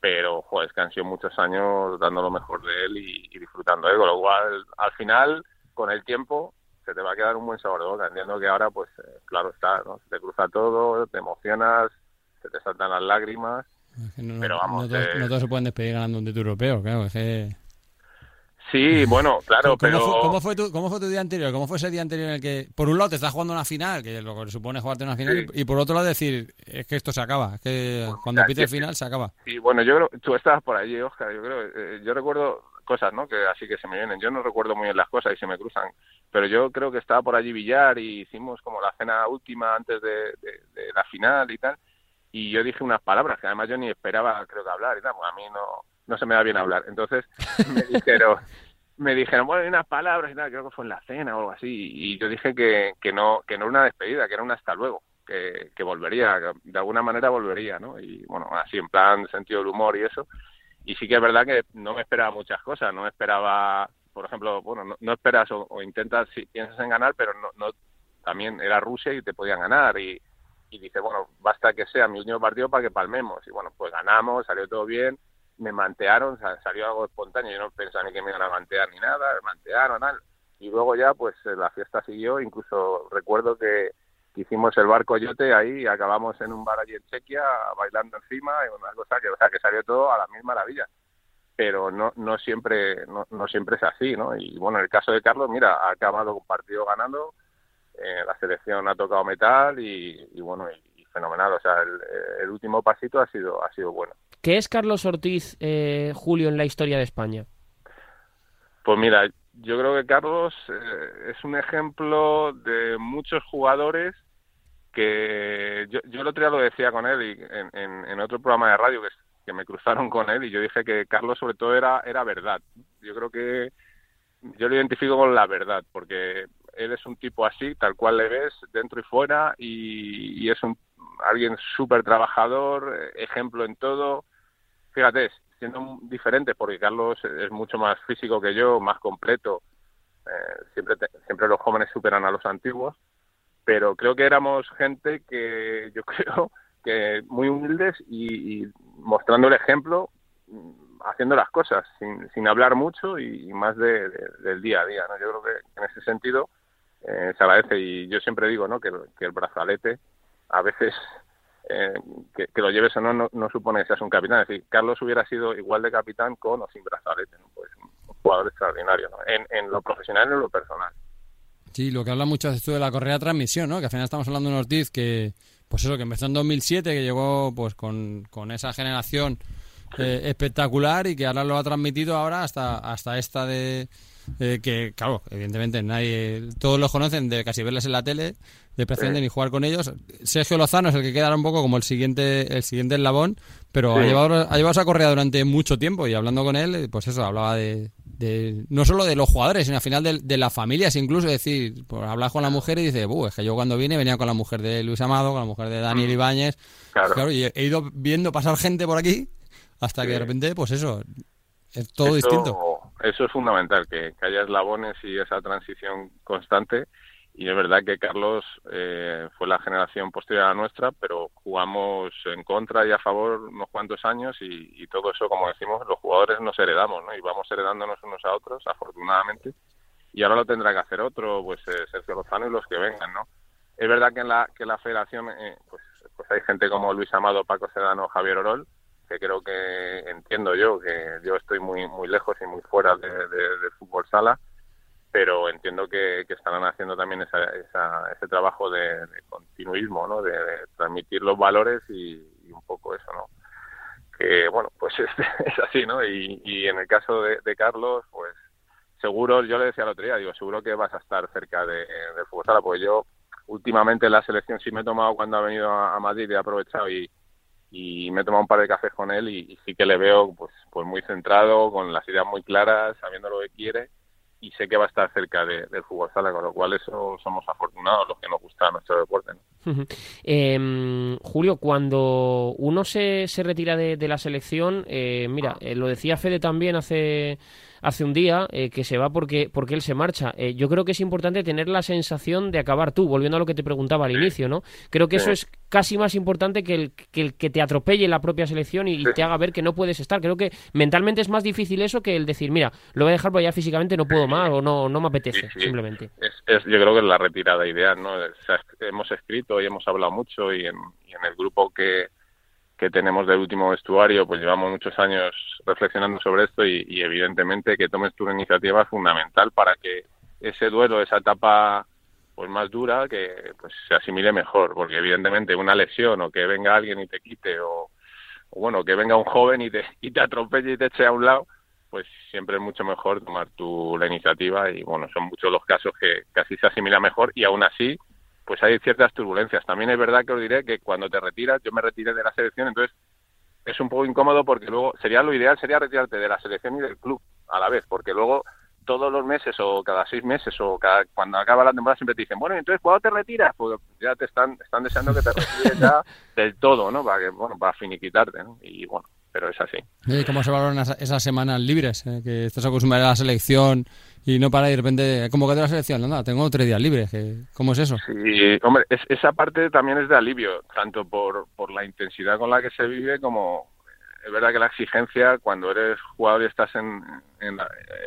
pero joder, es que han sido muchos años dando lo mejor de él y, y disfrutando de él, con lo cual al final, con el tiempo, se te va a quedar un buen sabor de boca. Entiendo que ahora, pues eh, claro está, ¿no? Se te cruza todo, te emocionas, se te saltan las lágrimas. No, Pero vamos, no todos, eh, no todos se pueden despedir ganando un título europeo, claro. Es que... Sí, bueno, claro, ¿Cómo, pero... fue, cómo fue tu, ¿Cómo fue tu día anterior? ¿Cómo fue ese día anterior en el que, por un lado, te estás jugando una final, que es lo que supone jugarte una final, Sí. y, y por otro lado decir, es que esto se acaba, es que Pues cuando pite el final se acaba. Sí, bueno, yo creo, tú estabas por allí, Oscar, yo creo, eh, yo recuerdo cosas, ¿no? Que así que se me vienen. Yo no recuerdo muy bien las cosas y se me cruzan, pero yo creo que estaba por allí Villar y hicimos como la cena última antes de, de- de la final y tal, y yo dije unas palabras que además yo ni esperaba, creo que hablar y tal, porque a mí no, no se me da bien hablar. Entonces me dijeron, me dijeron, bueno, hay unas palabras y tal, creo que fue en la cena o algo así, y yo dije que, que no, que no era una despedida, que era un hasta luego que, que volvería, de alguna manera volvería, ¿no? Y bueno, así en plan sentido del humor y eso. Y sí que es verdad que no me esperaba muchas cosas, no me esperaba, por ejemplo, bueno, no, esperas o, intentas, si piensas en ganar, pero no, no, también era Rusia y te podían ganar y, y dice, bueno, basta que sea mi último partido para que palmemos. Y bueno, pues ganamos, salió todo bien, me mantearon, salió algo espontáneo, yo no pensaba ni que me iban a mantear ni nada, me mantearon, tal. Y luego ya, pues la fiesta siguió, incluso recuerdo que hicimos el barco yote ahí y acabamos en un bar allí en Chequia bailando encima y una cosa que, o sea, que salió todo a la misma maravilla. Pero no, no siempre, no, no siempre es así, ¿no? Y bueno, en el caso de Carlos, mira, ha acabado un partido ganando, eh, la selección ha tocado metal y, bueno, y, fenomenal. O sea, el, último pasito ha sido, ha sido bueno. ¿Qué es Carlos Ortiz, eh, Julio, en la historia de España? Pues mira, yo creo que Carlos eh, es un ejemplo de muchos jugadores que yo, yo el otro día lo decía con él y en, otro programa de radio que, me cruzaron con él y yo dije que Carlos sobre todo era, era verdad. Yo creo que yo lo identifico con la verdad porque él es un tipo así, tal cual le ves, dentro y fuera, y, es un, alguien súper trabajador, ejemplo en todo. Fíjate, siendo diferente, porque Carlos es mucho más físico que yo, más completo. Eh, siempre, siempre los jóvenes superan a los antiguos, pero creo que éramos gente que yo creo que muy humildes y, mostrando el ejemplo, mm, haciendo las cosas sin, sin hablar mucho y, más de, del día a día. ¿no? Yo creo que en ese sentido eh, se agradece y yo siempre digo ¿no? que, el brazalete a veces eh, que, lo lleves o no, no, supone que seas un capitán. Es decir, Carlos hubiera sido igual de capitán con o sin brazalete. Pues un jugador extraordinario en, en lo profesional y en lo personal. Sí, lo que habla mucho esto de la correa de transmisión, ¿no? Que al final estamos hablando de un Ortiz que, pues eso, que empezó en 2007, que llegó pues con, con esa generación eh, espectacular y que ahora lo ha transmitido ahora hasta, hasta esta de, eh, que, claro, evidentemente nadie, todos los conocen de casi verles en la tele, de y jugar con ellos. Sergio Lozano es el que queda un poco como el siguiente, el siguiente eslabón, pero ha, llevado, ha llevado esa correa durante mucho tiempo y hablando con él, pues eso, hablaba de, de no solo de los jugadores, sino al final de, de las familias, incluso, es decir, pues hablas con la mujer y dice, es que yo cuando vine venía con la mujer de Luis Amado, con la mujer de Daniel mm. Ibáñez, claro. y he ido viendo pasar gente por aquí hasta que de repente, pues eso, es todo distinto eso es fundamental, que, haya eslabones y esa transición constante. Y es verdad que Carlos eh, fue la generación posterior a la nuestra, pero jugamos en contra y a favor unos cuantos años y, todo eso, como decimos, los jugadores nos heredamos, ¿no? Y vamos heredándonos unos a otros, afortunadamente. Y ahora lo tendrá que hacer otro, pues eh, Sergio Lozano y los que vengan, ¿no? Es verdad que en la, que la federación, eh, pues, pues hay gente como Luis Amado, Paco Sedano, Javier Orol, que creo que entiendo yo, que yo estoy muy muy lejos y muy fuera de, del fútbol sala, pero entiendo que, estarán haciendo también ese trabajo de, continuismo, ¿no? De, transmitir los valores y, un poco eso, ¿no? Que, bueno, pues es, así, ¿no? Y, en el caso de, Carlos, pues seguro, yo le decía el otro día, digo, seguro que vas a estar cerca de, del fútbol sala, porque yo últimamente la selección sí me he tomado cuando ha venido a Madrid y he aprovechado y, y me he tomado un par de cafés con él y, sí que le veo pues pues muy centrado, con las ideas muy claras, sabiendo lo que quiere y sé que va a estar cerca del fútbol sala, con lo cual eso somos afortunados los que nos gusta nuestro deporte. Em, Julio, cuando uno se, se retira de, la selección, eh, mira, eh, lo decía Fede también hace hace un día, eh, que se va porque, porque él se marcha. Eh, yo creo que es importante tener la sensación de acabar tú, volviendo a lo que te preguntaba al inicio, ¿no? Creo que eso es casi más importante que el, que el que te atropelle la propia selección y, te haga ver que no puedes estar. Creo que mentalmente es más difícil eso que el decir, mira, lo voy a dejar porque ya físicamente no puedo más o no, no me apetece, simplemente. Es, yo creo que es la retirada ideal, ¿no? hemos escrito y hemos hablado mucho y en, y en el grupo que que tenemos del último vestuario, pues llevamos muchos años reflexionando sobre esto y, evidentemente que tomes tu iniciativa es fundamental para que ese duelo, esa etapa pues más dura, que pues se asimile mejor, porque evidentemente una lesión o que venga alguien y te quite o, bueno, que venga un joven y te, y te atropelle y te eche a un lado, pues siempre es mucho mejor tomar tu la iniciativa y bueno, son muchos los casos que casi se asimila mejor y aún así pues hay ciertas turbulencias. También es verdad que os diré que cuando te retiras, yo me retiré de la selección, entonces es un poco incómodo porque luego sería lo ideal sería retirarte de la selección y del club a la vez, porque luego todos los meses o cada seis meses o cada, cuando acaba la temporada siempre te dicen, bueno, entonces ¿cuándo te retiras? Pues ya te están, están deseando que te retires ya del todo, ¿no? Para que, bueno, para finiquitarte, ¿no? Y bueno, pero es así. ¿Y cómo se valoran esas semanas libres? Eh, que estás acostumbrado a la selección y no para y de repente, que de la selección, no, tengo tres días libres. ¿Cómo es eso? Sí, hombre, esa parte también es de alivio, tanto por, por la intensidad con la que se vive como es verdad que la exigencia cuando eres jugador y estás en,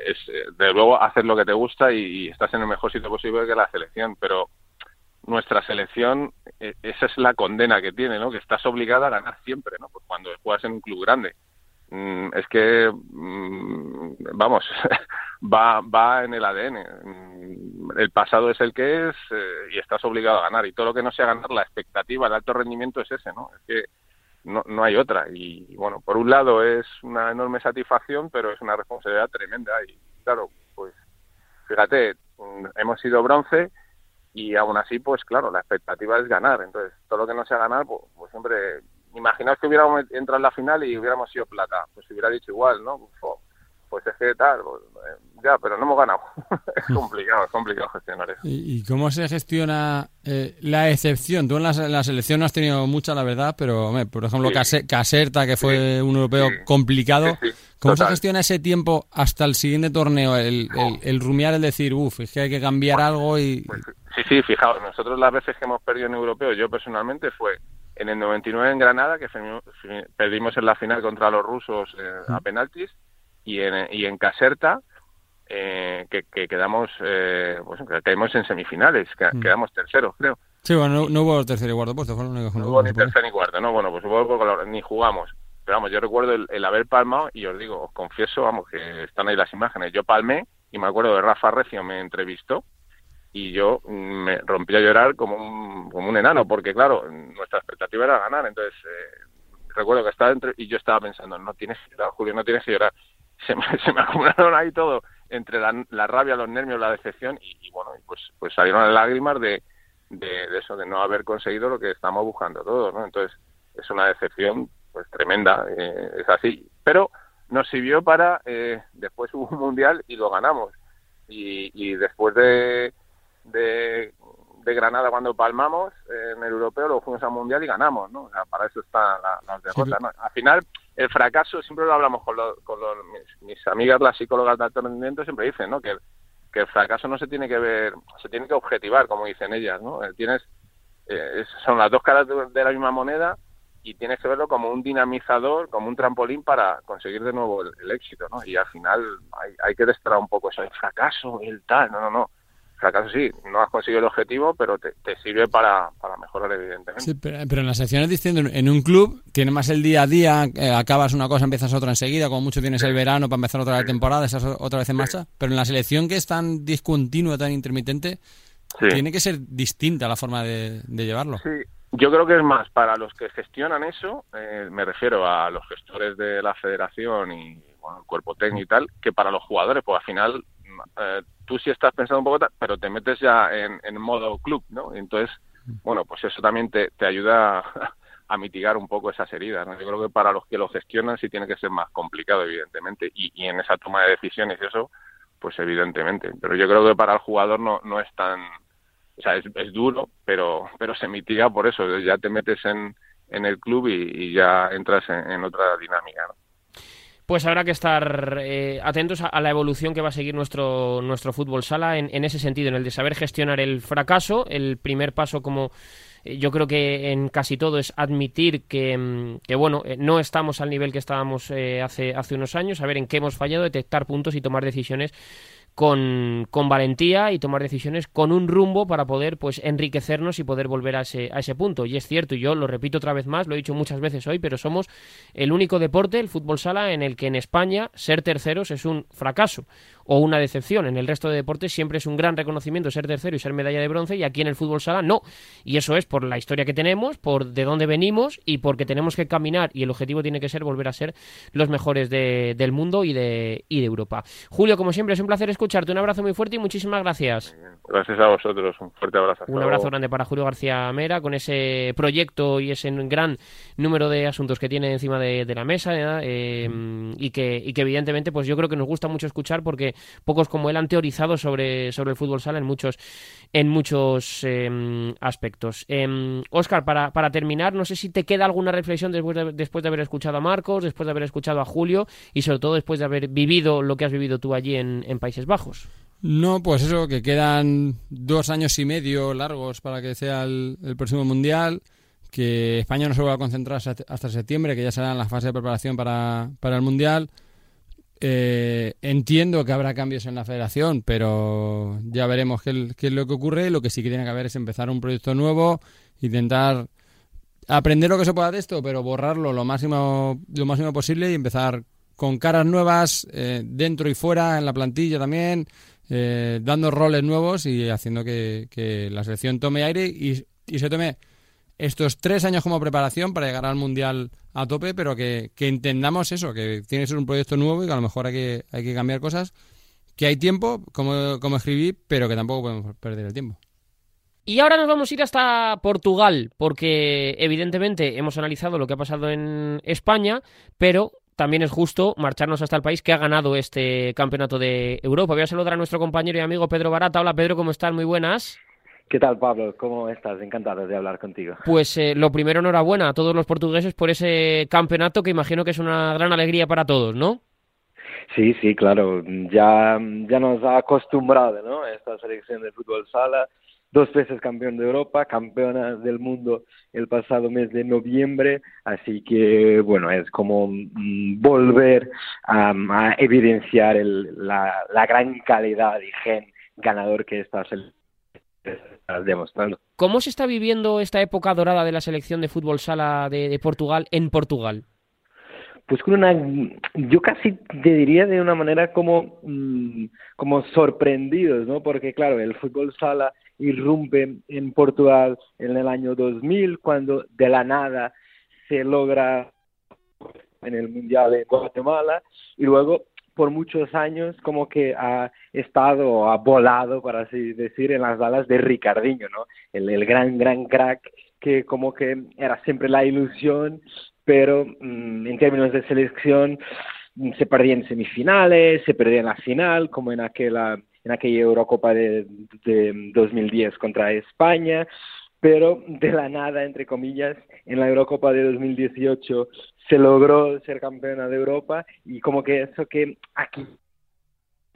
es, de luego hacer lo que te gusta y, estás en el mejor sitio posible que la selección pero nuestra selección e, esa es la condena que tiene no que estás obligada a ganar siempre no pues cuando juegas en un club grande es que mm, vamos va va en el ADN mm, el pasado es el que es eh, y estás obligado a ganar y todo lo que no sea ganar la expectativa el alto rendimiento es ese no es que no, no hay otra. Y bueno, por un lado es una enorme satisfacción, pero es una responsabilidad tremenda. Y claro, pues fíjate, mm, hemos sido bronce y aún así, pues claro, la expectativa es ganar. Entonces, todo lo que no sea ganar, pues, pues siempre, imaginaos que hubiéramos entrado en la final y hubiéramos sido plata, pues hubiera dicho igual, ¿no? Pues, pues es que tal, pues, eh, ya, pero no hemos ganado. es complicado, es complicado gestionar eso. ¿Y, cómo se gestiona eh, la excepción? Tú en la, selección no has tenido mucha, la verdad, pero, por ejemplo, Caserta, que fue un europeo complicado, ¿cómo se gestiona ese tiempo hasta el siguiente torneo? El, el, rumiar, el decir, uff, es que hay que cambiar algo y... Pues, sí, sí, fijaos, nosotros las veces que hemos perdido en europeo, yo personalmente, fue en el 99 en Granada, que perdimos en la final contra los rusos eh, a penaltis, y en, y en Caserta, eh, que, quedamos, eh, pues, que caímos en semifinales, que, mm. quedamos terceros, creo. Sí, bueno, no, hubo tercero y cuarto puesto, no, hubo ni tercero ni cuarto, ¿no? Bueno, pues ni jugamos. Pero vamos, yo recuerdo el, haber palmado y os digo, os confieso, vamos, que están ahí las imágenes. Yo palmé y me acuerdo de Rafa Recio me entrevistó y yo me rompí a llorar como un, como un enano, porque claro, nuestra expectativa era ganar. Entonces, eh, recuerdo que estaba entre, y yo estaba pensando, no tienes que llorar, Julio, no tienes que llorar. Se me, se me acumularon ahí todo entre la, rabia, los nervios, la decepción y, bueno, pues, pues salieron las lágrimas de, de, eso, de no haber conseguido lo que estamos buscando todos, ¿no? Entonces es una decepción pues tremenda, eh, es así. Pero nos sirvió para, eh, después hubo un mundial y lo ganamos. Y, y después de, de, Granada cuando palmamos en el europeo, lo fuimos al mundial y ganamos, ¿no? O sea, para eso están las derrotas, ¿no? Al final el fracaso, siempre lo hablamos con, con mis, amigas, las psicólogas de alto rendimiento, siempre dicen, ¿no? Que, que el fracaso no se tiene que ver, se tiene que objetivar, como dicen ellas, ¿no? Eh, tienes, eh, son las dos caras de, la misma moneda y tienes que verlo como un dinamizador, como un trampolín para conseguir de nuevo el, éxito, ¿no? Y al final hay, hay que destrar un poco eso, el fracaso, el tal, no, no, no fracaso sí, no has conseguido el objetivo, pero te, sirve para, para, mejorar, evidentemente. Sí, pero, en las secciones distintas, en un club tienes más el día a día, eh, acabas una cosa, empiezas otra enseguida, como mucho tienes el verano para empezar otra temporada, estás otra vez en marcha, pero en la selección que es tan discontinua, tan intermitente, tiene que ser distinta la forma de, llevarlo. Sí, yo creo que es más para los que gestionan eso, eh, me refiero a los gestores de la federación y bueno, el cuerpo técnico y tal, que para los jugadores, pues al final eh, tú sí estás pensando un poco, pero te metes ya en, modo club, ¿no? Entonces, bueno, pues eso también te, ayuda a, mitigar un poco esas heridas, ¿no? Yo creo que para los que lo gestionan sí tiene que ser más complicado, evidentemente, y, y en esa toma de decisiones y eso, pues evidentemente. Pero yo creo que para el jugador no, no es tan... O sea, es, es duro, pero, pero se mitiga por eso, ya te metes en, en el club y, ya entras en, en otra dinámica, ¿no? Pues habrá que estar eh, atentos a, la evolución que va a seguir nuestro, nuestro fútbol sala en, ese sentido, en el de saber gestionar el fracaso. El primer paso, como eh, yo creo que en casi todo, es admitir que, mm, bueno, eh, no estamos al nivel que estábamos hace, hace unos años, saber en qué hemos fallado, detectar puntos y tomar decisiones con, con, valentía y tomar decisiones con un rumbo para poder pues enriquecernos y poder volver a ese, a ese punto. Y es cierto, y yo lo repito otra vez más, lo he dicho muchas veces hoy, pero somos el único deporte, el fútbol sala, en el que en España ser terceros es un fracaso o una decepción. En el resto de deportes siempre es un gran reconocimiento ser tercero y ser medalla de bronce y aquí en el fútbol sala no. Y eso es por la historia que tenemos, por de dónde venimos y porque tenemos que caminar y el objetivo tiene que ser volver a ser los mejores del mundo y de, y de Europa. Julio, como siempre, es un placer escucharte. Un abrazo muy fuerte y muchísimas gracias. Gracias a vosotros. Un fuerte abrazo. Un abrazo grande para Julio García Mera con ese proyecto y ese gran número de asuntos que tiene encima de, la mesa eh, y, que, y que evidentemente pues yo creo que nos gusta mucho escuchar porque pocos como él han teorizado sobre, sobre el fútbol sala en muchos, en muchos em, aspectos. Oscar, em, para, para terminar, no sé si te queda alguna reflexión después de, después de haber escuchado a Marcos, después de haber escuchado a Julio y sobre todo después de haber vivido lo que has vivido tú allí en, en Países Bajos. No, pues eso, que quedan dos años y medio largos para que sea el, próximo Mundial, que España no se va a concentrar hasta, septiembre, que ya será en la fase de preparación para, el Mundial. Eh, entiendo que habrá cambios en la federación, pero ya veremos qué, es lo que ocurre. Lo que sí que tiene que haber es empezar un proyecto nuevo, intentar aprender lo que se pueda de esto, pero borrarlo lo máximo, lo máximo posible y empezar con caras nuevas eh, dentro y fuera en la plantilla también eh, dando roles nuevos y haciendo que, la selección tome aire y, se tome estos tres años como preparación para llegar al Mundial a tope, pero que, entendamos eso, que tiene que ser un proyecto nuevo y que a lo mejor hay que, hay que cambiar cosas, que hay tiempo, como, como escribí, pero que tampoco podemos perder el tiempo. Y ahora nos vamos a ir hasta Portugal, porque evidentemente hemos analizado lo que ha pasado en España, pero también es justo marcharnos hasta el país que ha ganado este campeonato de Europa. Voy a saludar a nuestro compañero y amigo Pedro Barata. Hola Pedro, ¿cómo estás? Muy buenas. ¿Qué tal, Pablo? ¿Cómo estás? Encantado de hablar contigo. Pues eh, lo primero, enhorabuena a todos los portugueses por ese campeonato que imagino que es una gran alegría para todos, ¿no? Sí, sí, claro. Ya, ya nos ha acostumbrado, ¿no? Esta selección de fútbol sala dos veces campeón de Europa, campeona del mundo el pasado mes de noviembre, así que bueno, es como mm, volver a, evidenciar la, gran calidad y gen ganador que demostrando. ¿Cómo se está viviendo esta época dorada de la selección de fútbol sala de, Portugal en Portugal? pues con una, yo casi te diría de una manera como, mm, como sorprendidos, ¿no? Porque claro, el fútbol sala irrumpe en Portugal en el año 2000, cuando de la nada se logra en el Mundial de Guatemala, y luego por muchos años como que ha estado, ha volado, por así decir, en las alas de Ricardinho, ¿no? El, el gran, gran crack que como que era siempre la ilusión, pero mm, en términos de selección se perdía en semifinales, se perdía en la final, como en aquella en aquella Eurocopa de, de 2010 contra España, pero de la nada, entre comillas, en la Eurocopa de 2018 se logró ser campeona de Europa y como que eso que aquí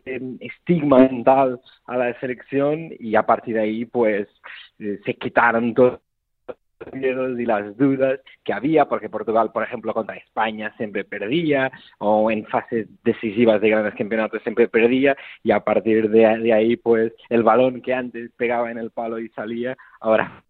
estigma mental a la selección y a partir de ahí pues eh, se quitaron todos miedos y las dudas que había, porque Portugal, por ejemplo, contra España siempre perdía, o en fases decisivas de grandes campeonatos siempre perdía, y a partir de, ahí, pues el balón que antes pegaba en el palo y salía, ahora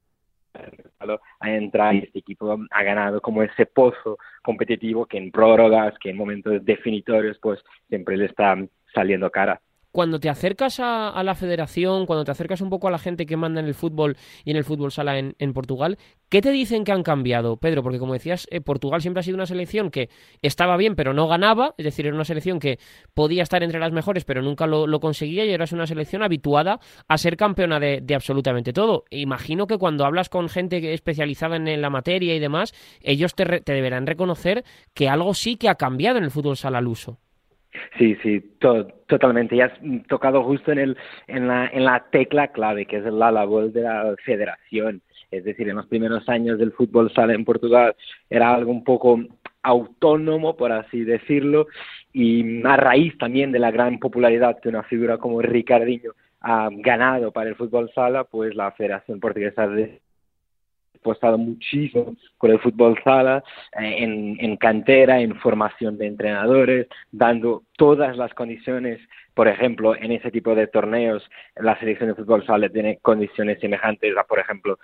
a entrar y este equipo ha ganado como ese pozo competitivo que en prórrogas, que en momentos definitorios, pues siempre le está saliendo cara cuando te acercas a, la federación, cuando te acercas un poco a la gente que manda en el fútbol y en el fútbol sala en, Portugal, ¿qué te dicen que han cambiado, Pedro? Porque como decías, eh, Portugal siempre ha sido una selección que estaba bien pero no ganaba, es decir, era una selección que podía estar entre las mejores pero nunca lo, conseguía y ahora es una selección habituada a ser campeona de, absolutamente todo. Imagino que cuando hablas con gente especializada en, la materia y demás, ellos te, te deberán reconocer que algo sí que ha cambiado en el fútbol sala al uso. Sí, sí, totalmente. Ya has tocado justo en, el, en, la, en la tecla clave, que es la labor de la federación. Es decir, en los primeros años del fútbol sala en Portugal era algo un poco autónomo, por así decirlo, y a raíz también de la gran popularidad que una figura como Ricardinho ha ganado para el fútbol sala, pues la Federación Portuguesa de apostado muchísimo con el fútbol sala, eh, en, en, cantera, en formación de entrenadores, dando todas las condiciones. Por ejemplo, en ese tipo de torneos, la selección de fútbol sala tiene condiciones semejantes a, por ejemplo,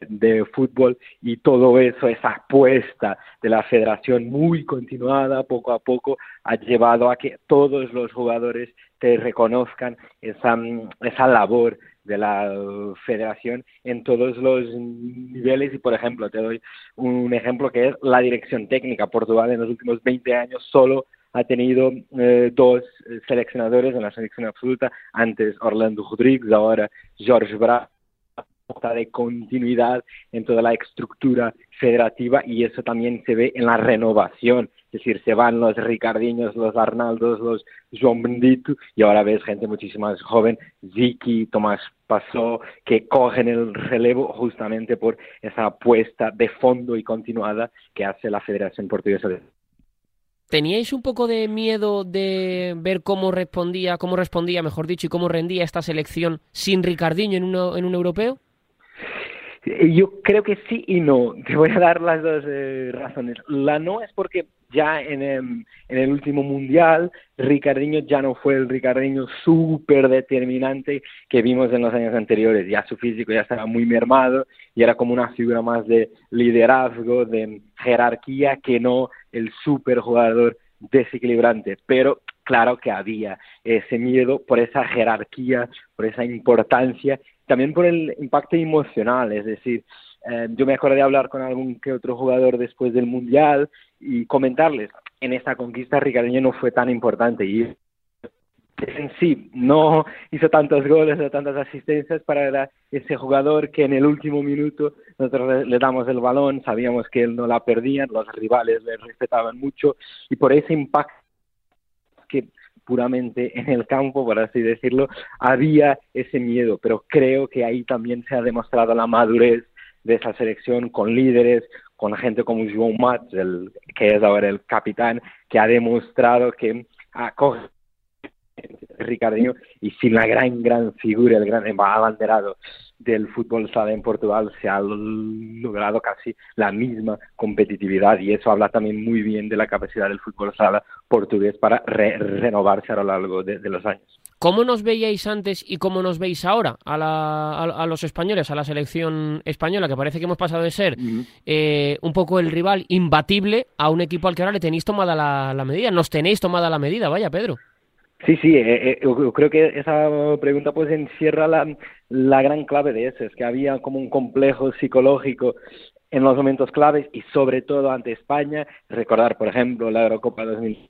de fútbol y todo eso, esa apuesta de la federación muy continuada poco a poco ha llevado a que todos los jugadores te reconozcan esa, esa labor de la federación en todos los niveles. Y por ejemplo te doy un ejemplo que es la dirección técnica. Portugal en los últimos 20 años solo ha tenido eh, dos seleccionadores en la selección absoluta. Antes Orlando Rodríguez ahora Jorge Bra de continuidad en toda la estructura federativa y eso también se ve en la renovación. Es decir, se van los Ricardiños, los Arnaldos, los Joan Bendito y ahora ves gente muchísimo más joven, Vicky, Tomás Pasó, que cogen el relevo justamente por esa apuesta de fondo y continuada que hace la Federación Portuguesa de ¿Teníais un poco de miedo de ver cómo respondía, cómo respondía, mejor dicho, y cómo rendía esta selección sin Ricardiño en, uno, en un europeo? Eh, yo creo que sí y no. Te voy a dar las dos eh, razones. La no es porque ya en, em, en, el último mundial Ricardiño ya no fue el Ricardiño súper determinante que vimos en los años anteriores. Ya su físico ya estaba muy mermado y era como una figura más de liderazgo, de jerarquía, que no el súper jugador desequilibrante. Pero claro que había ese miedo por esa jerarquía, por esa importancia también por el impacto emocional, es decir, eh, yo me acuerdo de hablar con algún que otro jugador después del Mundial y comentarles, en esta conquista Ricardo no fue tan importante y en sí no hizo tantos goles o tantas asistencias para ese jugador que en el último minuto nosotros le damos el balón, sabíamos que él no la perdía, los rivales le respetaban mucho y por ese impacto puramente en el campo, por así decirlo, había ese miedo, pero creo que ahí también se ha demostrado la madurez de esa selección con líderes, con gente como João Mats, el, que es ahora el capitán, que ha demostrado que acoge Ricardinho y sin la gran, gran figura, el gran abanderado del fútbol sala en Portugal se ha logrado casi la misma competitividad y eso habla también muy bien de la capacidad del fútbol sala portugués para renovarse a lo largo de, los años. ¿Cómo nos veíais antes y cómo nos veis ahora a, los españoles, a la selección española, que parece que hemos pasado de ser eh, un poco el rival imbatible a un equipo al que ahora le tenéis tomada la, la medida? Nos tenéis tomada la medida, vaya Pedro. Sí, sí, eh, eh, yo creo que esa pregunta pues encierra la, gran clave de eso, es que había como un complejo psicológico en los momentos claves y sobre todo ante España, recordar por ejemplo la Eurocopa 2000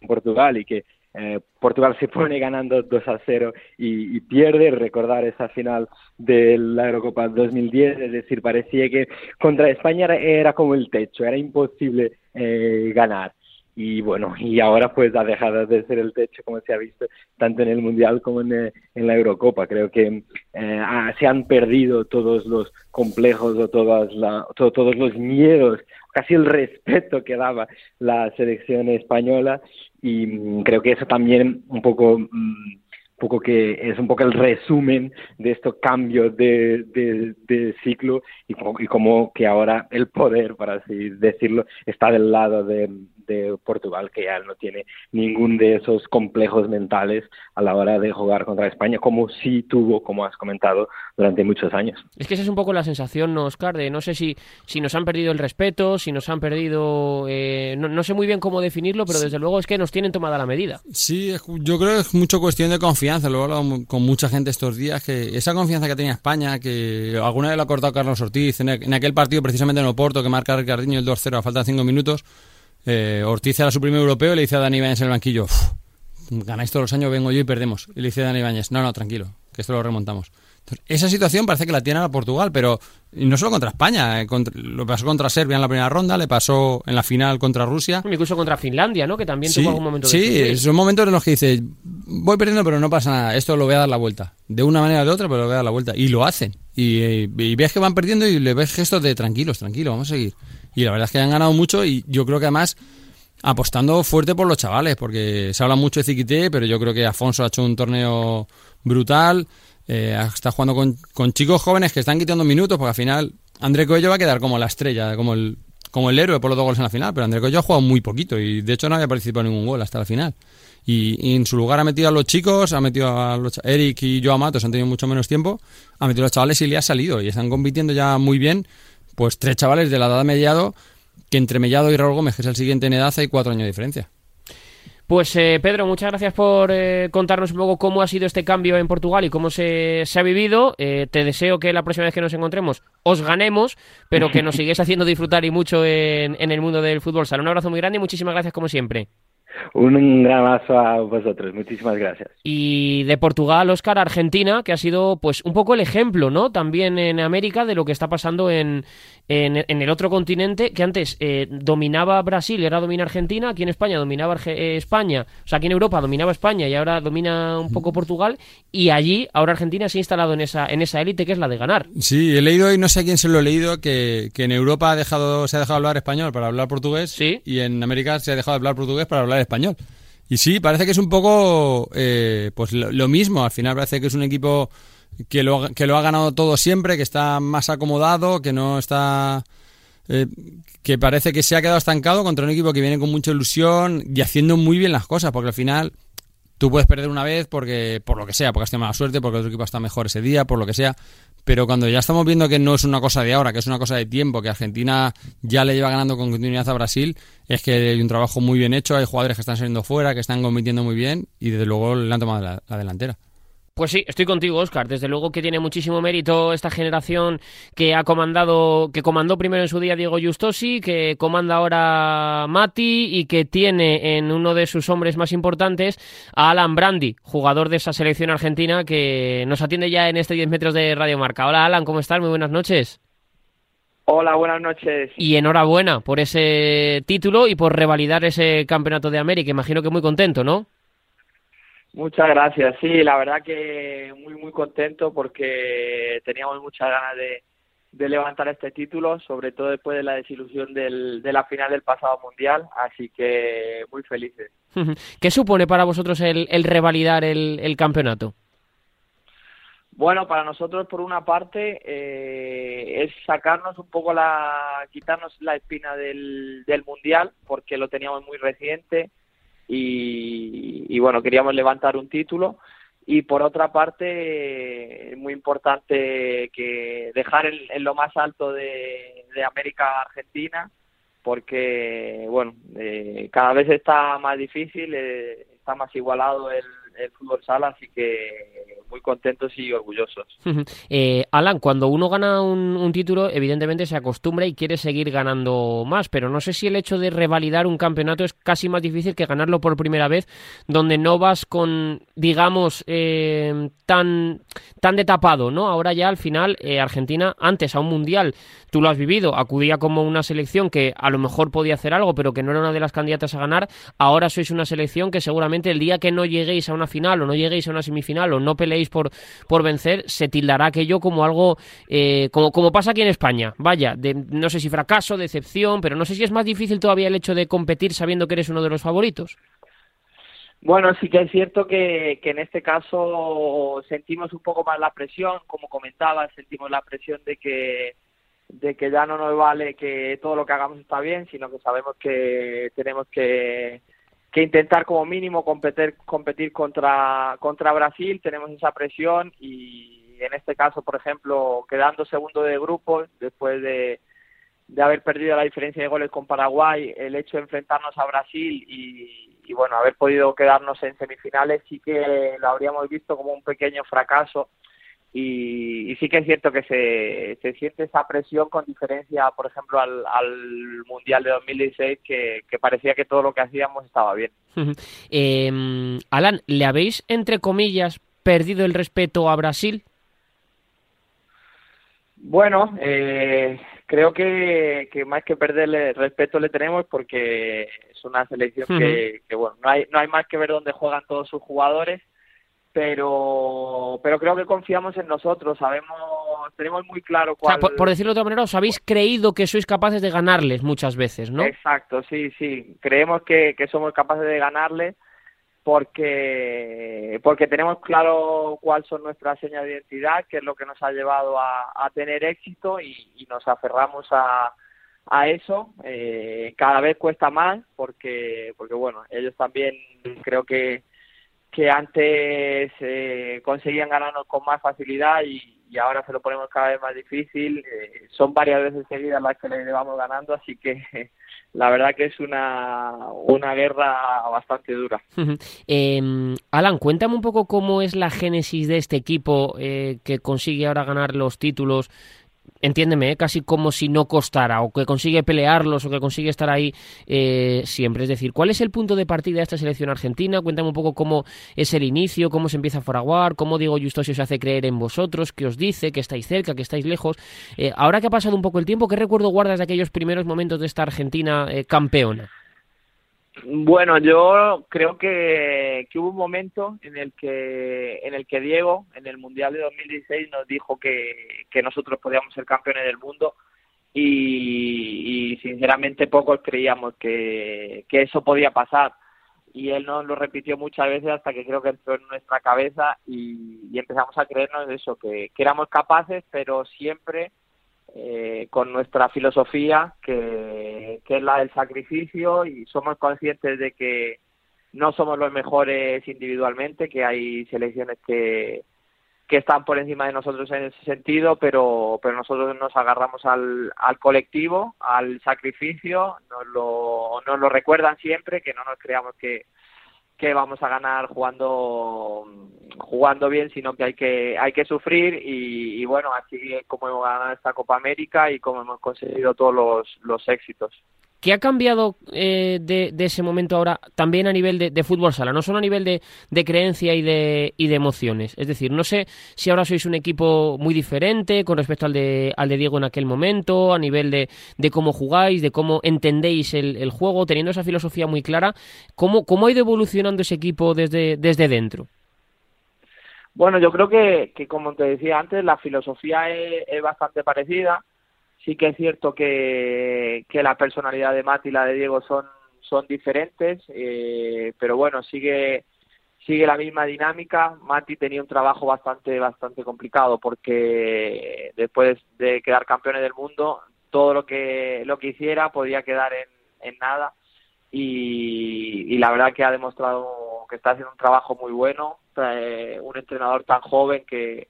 en Portugal y que eh, Portugal se pone ganando 2 a 0 y, y, pierde, recordar esa final de la Eurocopa 2010, es decir, parecía que contra España era, era como el techo, era imposible eh, ganar y bueno, y ahora pues ha dejado de ser el techo como se ha visto tanto en el Mundial como en, eh, la Eurocopa. Creo que eh, se han perdido todos los complejos o todas la, todos los miedos, casi el respeto que daba la selección española y mm, creo que eso también un poco... Mm, poco que es un poco el resumen de estos cambios de, de, ciclo y y como que ahora el poder, para así decirlo, está del lado de, de Portugal, que ya no tiene ningún de esos complejos mentales a la hora de jugar contra España, como sí tuvo, como has comentado, durante muchos años. Es que esa es un poco la sensación, Oscar, de no sé si, si nos han perdido el respeto, si nos han perdido, eh, no, sé muy bien cómo definirlo, pero desde luego es que nos tienen tomada la medida. Sí, yo creo que es mucho cuestión de confianza, lo he hablado con mucha gente estos días, que esa confianza que tenía España, que alguna vez lo ha cortado Carlos Ortiz, en, aquel partido precisamente en Oporto, que marca Ricardinho el 2-0 a falta de 5 minutos, eh, Ortiz era su primer europeo y le dice a Dani Ibáñez en el banquillo, ganáis todos los años, vengo yo y perdemos. Y le dice a Dani Ibáñez, no, no, tranquilo, que esto lo remontamos. esa situación parece que la tiene a Portugal, pero no solo contra España, eh, lo pasó contra Serbia en la primera ronda, le pasó en la final contra Rusia. Incluso contra Finlandia, ¿no? Que también tuvo algún momento Sí, son momentos en los que dice, voy perdiendo, pero no pasa nada, esto lo voy a dar la vuelta. De una manera o de otra, pero lo voy a dar la vuelta. Y lo hacen. Y, y ves que van perdiendo y le ves gestos de tranquilos, tranquilos, vamos a seguir. Y la verdad es que han ganado mucho y yo creo que además apostando fuerte por los chavales, porque se habla mucho de Ziquité, pero yo creo que Afonso ha hecho un torneo brutal, eh, está jugando con, con, chicos jóvenes que están quitando minutos, porque al final André Coello va a quedar como la estrella, como el, como el héroe por los dos goles en la final, pero André Coello ha jugado muy poquito y de hecho no había participado en ningún gol hasta la final. Y, en su lugar ha metido a los chicos, ha metido a los Eric y Joao Matos, han tenido mucho menos tiempo, ha metido a los chavales y le ha salido y están compitiendo ya muy bien, pues tres chavales de la edad mediado que entre Mellado y Raúl Gómez, que es el siguiente en edad, hay cuatro años de diferencia. Pues eh, Pedro, muchas gracias por eh, contarnos un poco cómo ha sido este cambio en Portugal y cómo se, ha vivido. Eh, te deseo que la próxima vez que nos encontremos os ganemos, pero que nos sigáis haciendo disfrutar y mucho en, en el mundo del fútbol sala. Un abrazo muy grande y muchísimas gracias como siempre. Un gran abrazo a vosotros, muchísimas gracias. Y de Portugal, Oscar, Argentina, que ha sido pues un poco el ejemplo, ¿no? También en América de lo que está pasando en, en, el otro continente, que antes eh, dominaba Brasil y ahora domina Argentina, aquí en España dominaba eh, España, o sea, aquí en Europa dominaba España y ahora domina un poco Portugal, y allí ahora Argentina se ha instalado en esa en esa élite que es la de ganar. Sí, he leído y no sé a quién se lo he leído que, que en Europa ha dejado, se ha dejado hablar español para hablar portugués ¿Sí? y en América se ha dejado hablar portugués para hablar español. Y sí, parece que es un poco eh, pues lo, mismo. Al final parece que es un equipo que lo, que lo ha ganado todo siempre, que está más acomodado, que no está... Eh, que parece que se ha quedado estancado contra un equipo que viene con mucha ilusión y haciendo muy bien las cosas, porque al final tú puedes perder una vez porque por lo que sea, porque has tenido mala suerte, porque otro equipo está mejor ese día, por lo que sea, pero cuando ya estamos viendo que no es una cosa de ahora, que es una cosa de tiempo, que Argentina ya le lleva ganando con continuidad a Brasil, es que hay un trabajo muy bien hecho, hay jugadores que están saliendo fuera, que están compitiendo muy bien y desde luego le han tomado la delantera. Pues sí, estoy contigo, Oscar. Desde luego que tiene muchísimo mérito esta generación que ha comandado, que comandó primero en su día Diego Justosi, que comanda ahora Mati y que tiene en uno de sus hombres más importantes a Alan Brandi, jugador de esa selección argentina que nos atiende ya en este 10 metros de Radio Marca. Hola Alan, ¿cómo estás? Muy buenas noches. Hola, buenas noches. Y enhorabuena por ese título y por revalidar ese campeonato de América. Imagino que muy contento, ¿no? Muchas gracias. Sí, la verdad que muy, muy contento porque teníamos muchas ganas de, levantar este título, sobre todo después de la desilusión del, de la final del pasado mundial. Así que muy felices. ¿Qué supone para vosotros el, el revalidar el, el campeonato? Bueno, para nosotros, por una parte, eh, es sacarnos un poco la, quitarnos la espina del, del mundial, porque lo teníamos muy reciente y, bueno, queríamos levantar un título. Y por otra parte, es muy importante que dejar en, lo más alto de, América Argentina, porque bueno, eh, cada vez está más difícil, eh, está más igualado el, el fútbol sala, así que muy contentos y orgullosos. eh, Alan, cuando uno gana un, título, evidentemente se acostumbra y quiere seguir ganando más, pero no sé si el hecho de revalidar un campeonato es casi más difícil que ganarlo por primera vez, donde no vas con, digamos, eh, tan, tan de tapado, ¿no? Ahora ya al final, eh, Argentina, antes a un mundial, tú lo has vivido, acudía como una selección que a lo mejor podía hacer algo, pero que no era una de las candidatas a ganar, ahora sois una selección que seguramente el día que no lleguéis a una final o no lleguéis a una semifinal o no peleéis por, por vencer, se tildará aquello como algo, eh, como, como pasa aquí en España. Vaya, de, no sé si fracaso, decepción, pero no sé si es más difícil todavía el hecho de competir sabiendo que eres uno de los favoritos. Bueno, sí que es cierto que, que en este caso sentimos un poco más la presión, como comentaba, sentimos la presión de que de que ya no nos vale que todo lo que hagamos está bien, sino que sabemos que tenemos que, que intentar como mínimo competir, competir contra, contra Brasil, tenemos esa presión y en este caso, por ejemplo, quedando segundo de grupo, después de, de haber perdido la diferencia de goles con Paraguay, el hecho de enfrentarnos a Brasil y, y bueno, haber podido quedarnos en semifinales sí que lo habríamos visto como un pequeño fracaso y, sí que es cierto que se, se, siente esa presión con diferencia, por ejemplo, al, al Mundial de 2016, que, que, parecía que todo lo que hacíamos estaba bien. eh, Alan, ¿le habéis, entre comillas, perdido el respeto a Brasil? Bueno, eh, creo que, que, más que perderle respeto le tenemos porque es una selección que, que, bueno, no hay, no hay más que ver dónde juegan todos sus jugadores pero pero creo que confiamos en nosotros, sabemos, tenemos muy claro cuál... por, decirlo de otra manera, os habéis creído que sois capaces de ganarles muchas veces, ¿no? Exacto, sí, sí, creemos que, que somos capaces de ganarles porque porque tenemos claro cuáles son nuestras señas de identidad, que es lo que nos ha llevado a, a tener éxito y, y, nos aferramos a, a eso. Eh, cada vez cuesta más porque porque bueno, ellos también creo que que antes eh, conseguían ganarnos con más facilidad y, ahora se lo ponemos cada vez más difícil. Eh, son varias veces seguidas las que le llevamos ganando, así que la verdad que es una, una guerra bastante dura. eh, Alan, cuéntame un poco cómo es la génesis de este equipo eh, que consigue ahora ganar los títulos entiéndeme, ¿eh? casi como si no costara, o que consigue pelearlos, o que consigue estar ahí eh, siempre. Es decir, ¿cuál es el punto de partida de esta selección argentina? Cuéntame un poco cómo es el inicio, cómo se empieza a fraguar, cómo Diego Justosio se hace creer en vosotros, qué os dice, que estáis cerca, que estáis lejos. Eh, ahora que ha pasado un poco el tiempo, ¿qué recuerdo guardas de aquellos primeros momentos de esta Argentina campeona? Bueno, yo creo que, hubo un momento en el que en el que Diego en el mundial de 2016 nos dijo que, nosotros podíamos ser campeones del mundo y, sinceramente pocos creíamos que, eso podía pasar. Y él nos lo repitió muchas veces hasta que creo que entró en nuestra cabeza y, empezamos a creernos eso que éramos capaces pero siempre eh, con nuestra filosofía, que, es la del sacrificio, y somos conscientes de que no somos los mejores individualmente, que hay selecciones que, que están por encima de nosotros en ese sentido, pero, pero nosotros nos agarramos al, al colectivo, al sacrificio, nos lo, nos lo recuerdan siempre, que no nos creamos que, que vamos a ganar jugando jugando bien, sino que hay que hay que sufrir y, bueno, así como hemos ganado esta Copa América y como hemos conseguido todos los, los éxitos. ¿Qué ha cambiado eh, de, ese momento ahora también a nivel de, fútbol sala? No solo a nivel de, creencia y de, y de emociones. Es decir, no sé si ahora sois un equipo muy diferente con respecto al de, al de Diego en aquel momento, a nivel de, cómo jugáis, de cómo entendéis el, juego, teniendo esa filosofía muy clara. ¿Cómo, cómo ha ido evolucionando ese equipo desde, desde dentro? Bueno, yo creo que, que como te decía antes, la filosofía es bastante parecida sí que es cierto que, que la personalidad de Mati y la de Diego son, son diferentes, eh, pero bueno, sigue sigue la misma dinámica. Mati tenía un trabajo bastante bastante complicado porque después de quedar campeones del mundo, todo lo que lo que hiciera podía quedar en, nada y, y la verdad que ha demostrado que está haciendo un trabajo muy bueno. Eh, un entrenador tan joven que,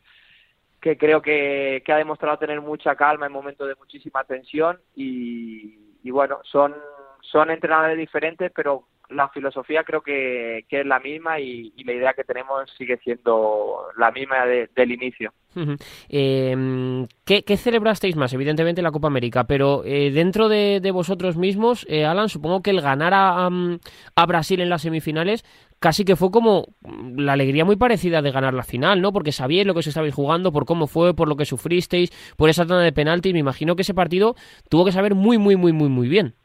que creo que, ha demostrado tener mucha calma en momentos de muchísima tensión y, bueno, son, son entrenadores diferentes, pero la filosofía creo que, es la misma y, la idea que tenemos sigue siendo la misma del inicio. Em, ¿qué, celebrasteis más? Evidentemente la Copa América, pero eh, dentro de, vosotros mismos, eh, Alan, supongo que el ganar a, a, Brasil en las semifinales casi que fue como la alegría muy parecida de ganar la final, ¿no? Porque sabíais lo que os estabais jugando, por cómo fue, por lo que sufristeis, por esa tanda de penaltis. Me imagino que ese partido tuvo que saber muy, muy, muy, muy, muy bien.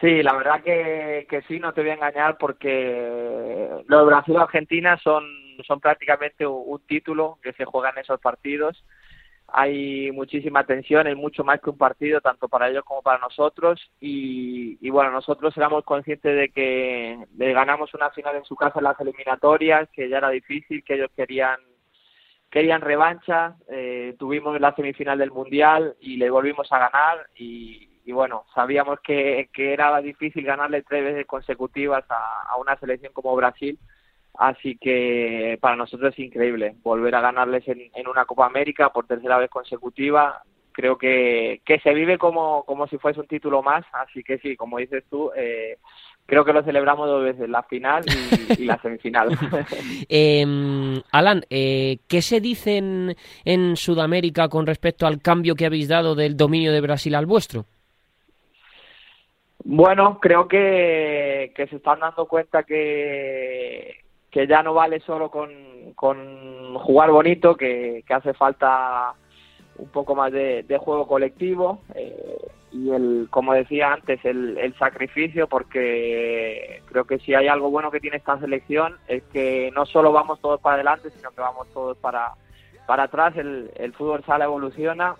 Sí, la verdad que, que sí, no te voy a engañar porque los de Brasil y Argentina son, son prácticamente un, título que se juega en esos partidos. Hay muchísima tensión, es mucho más que un partido, tanto para ellos como para nosotros. Y, y bueno, nosotros éramos conscientes de que le ganamos una final en su casa en las eliminatorias, que ya era difícil, que ellos querían querían revancha. Eh, tuvimos la semifinal del Mundial y le volvimos a ganar. Y, y bueno, sabíamos que, era difícil ganarle tres veces consecutivas a, una selección como Brasil, así que para nosotros es increíble volver a ganarles en, en una Copa América por tercera vez consecutiva. Creo que, se vive como, como si fuese un título más, así que sí, como dices tú, eh, creo que lo celebramos dos veces, la final y, la semifinal. eh, Alan, eh, ¿qué se dice en Sudamérica con respecto al cambio que habéis dado del dominio de Brasil al vuestro? Bueno, creo que, se están dando cuenta que, ya no vale solo con, jugar bonito, que, hace falta un poco más de, juego colectivo eh, y el, como decía antes, el, el, sacrificio, porque creo que si hay algo bueno que tiene esta selección es que no solo vamos todos para adelante, sino que vamos todos para, para atrás. El, el fútbol sala evoluciona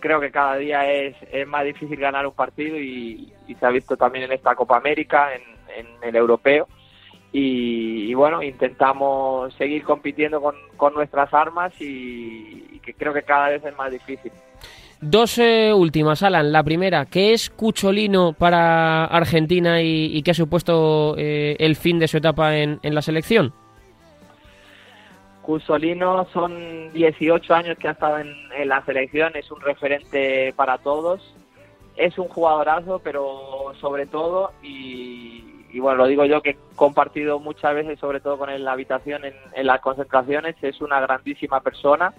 creo que cada día es, es más difícil ganar un partido y, se ha visto también en esta Copa América, en, el europeo. Y, bueno, intentamos seguir compitiendo con, nuestras armas y, que creo que cada vez es más difícil. Dos eh, últimas, Alan. La primera, ¿qué es Cucholino para Argentina y, qué ha supuesto eh, el fin de su etapa en, en la selección? Cusolino son 18 años que ha estado en, la selección, es un referente para todos, es un jugadorazo, pero sobre todo, y, bueno, lo digo yo que he compartido muchas veces, sobre todo con él la habitación, en, las concentraciones, es una grandísima persona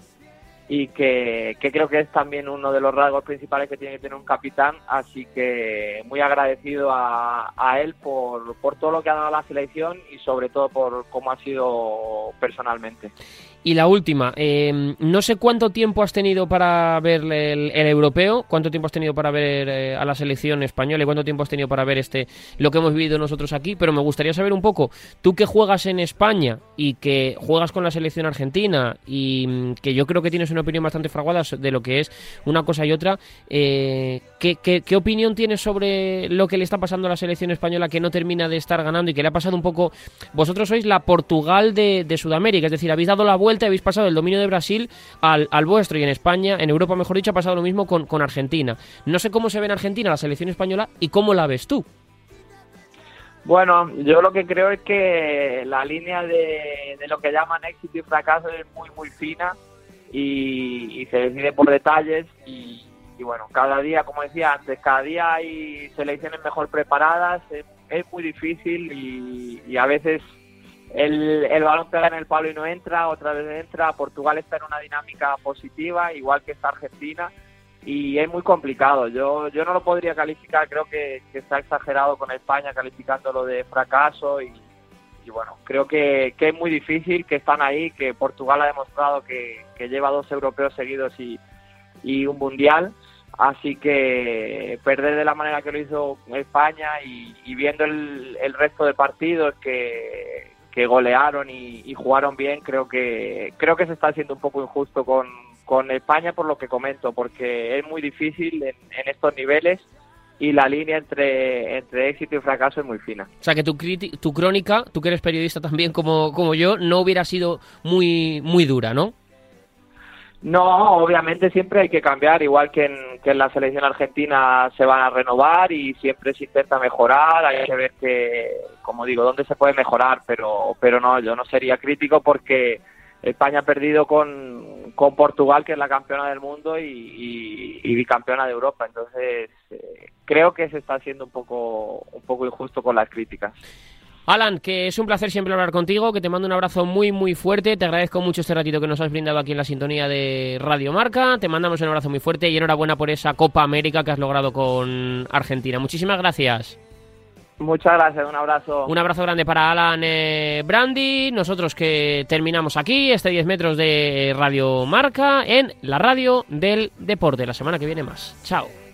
y que, creo que es también uno de los rasgos principales que tiene que tener un capitán, así que muy agradecido a, a él por, por todo lo que ha dado a la selección y sobre todo por cómo ha sido personalmente. Y la última, eh, no sé cuánto tiempo has tenido para ver el, europeo, cuánto tiempo has tenido para ver eh, a la selección española y cuánto tiempo has tenido para ver este lo que hemos vivido nosotros aquí, pero me gustaría saber un poco, tú que juegas en España y que juegas con la selección argentina y mm, que yo creo que tienes una opinión bastante fraguada de lo que es una cosa y otra, eh, ¿qué, qué, opinión tienes sobre lo que le está pasando a la selección española que no termina de estar ganando y que le ha pasado un poco, vosotros sois la Portugal de, de Sudamérica, es decir, habéis dado la vuelta vuelta habéis pasado del dominio de Brasil al, al, vuestro y en España, en Europa mejor dicho, ha pasado lo mismo con, con Argentina. No sé cómo se ve en Argentina la selección española y cómo la ves tú. Bueno, yo lo que creo es que la línea de, de lo que llaman éxito y fracaso es muy, muy fina y, se decide por detalles y, bueno, cada día, como decía antes, cada día hay selecciones mejor preparadas, es, muy difícil y, y, a veces el, el balón pega en el palo y no entra, otra vez entra. Portugal está en una dinámica positiva, igual que está Argentina, y es muy complicado. Yo, yo no lo podría calificar, creo que, está exagerado con España calificándolo de fracaso y, bueno, creo que, es muy difícil, que están ahí, que Portugal ha demostrado que, lleva dos europeos seguidos y, y un mundial. Así que perder de la manera que lo hizo España y, viendo el, el, resto de partidos que, que golearon y, jugaron bien, creo que creo que se está haciendo un poco injusto con, con España por lo que comento, porque es muy difícil en, estos niveles y la línea entre, entre éxito y fracaso es muy fina. O sea que tu, tu crónica, tú que eres periodista también como, como yo, no hubiera sido muy, muy dura, ¿no? No, obviamente siempre hay que cambiar, igual que en, que en la selección argentina se van a renovar y siempre se intenta mejorar, hay que ver que, como digo, dónde se puede mejorar, pero, pero no, yo no sería crítico porque España ha perdido con, con Portugal, que es la campeona del mundo y, y, bicampeona de Europa, entonces eh, creo que se está haciendo un poco, un poco injusto con las críticas. Alan, que es un placer siempre hablar contigo, que te mando un abrazo muy muy fuerte, te agradezco mucho este ratito que nos has brindado aquí en la sintonía de Radio Marca, te mandamos un abrazo muy fuerte y enhorabuena por esa Copa América que has logrado con Argentina. Muchísimas gracias. Muchas gracias, un abrazo. Un abrazo grande para Alan eh, Brandy. Nosotros que terminamos aquí, este 10 metros de Radio Marca, en la radio del deporte. La semana que viene más. Chao.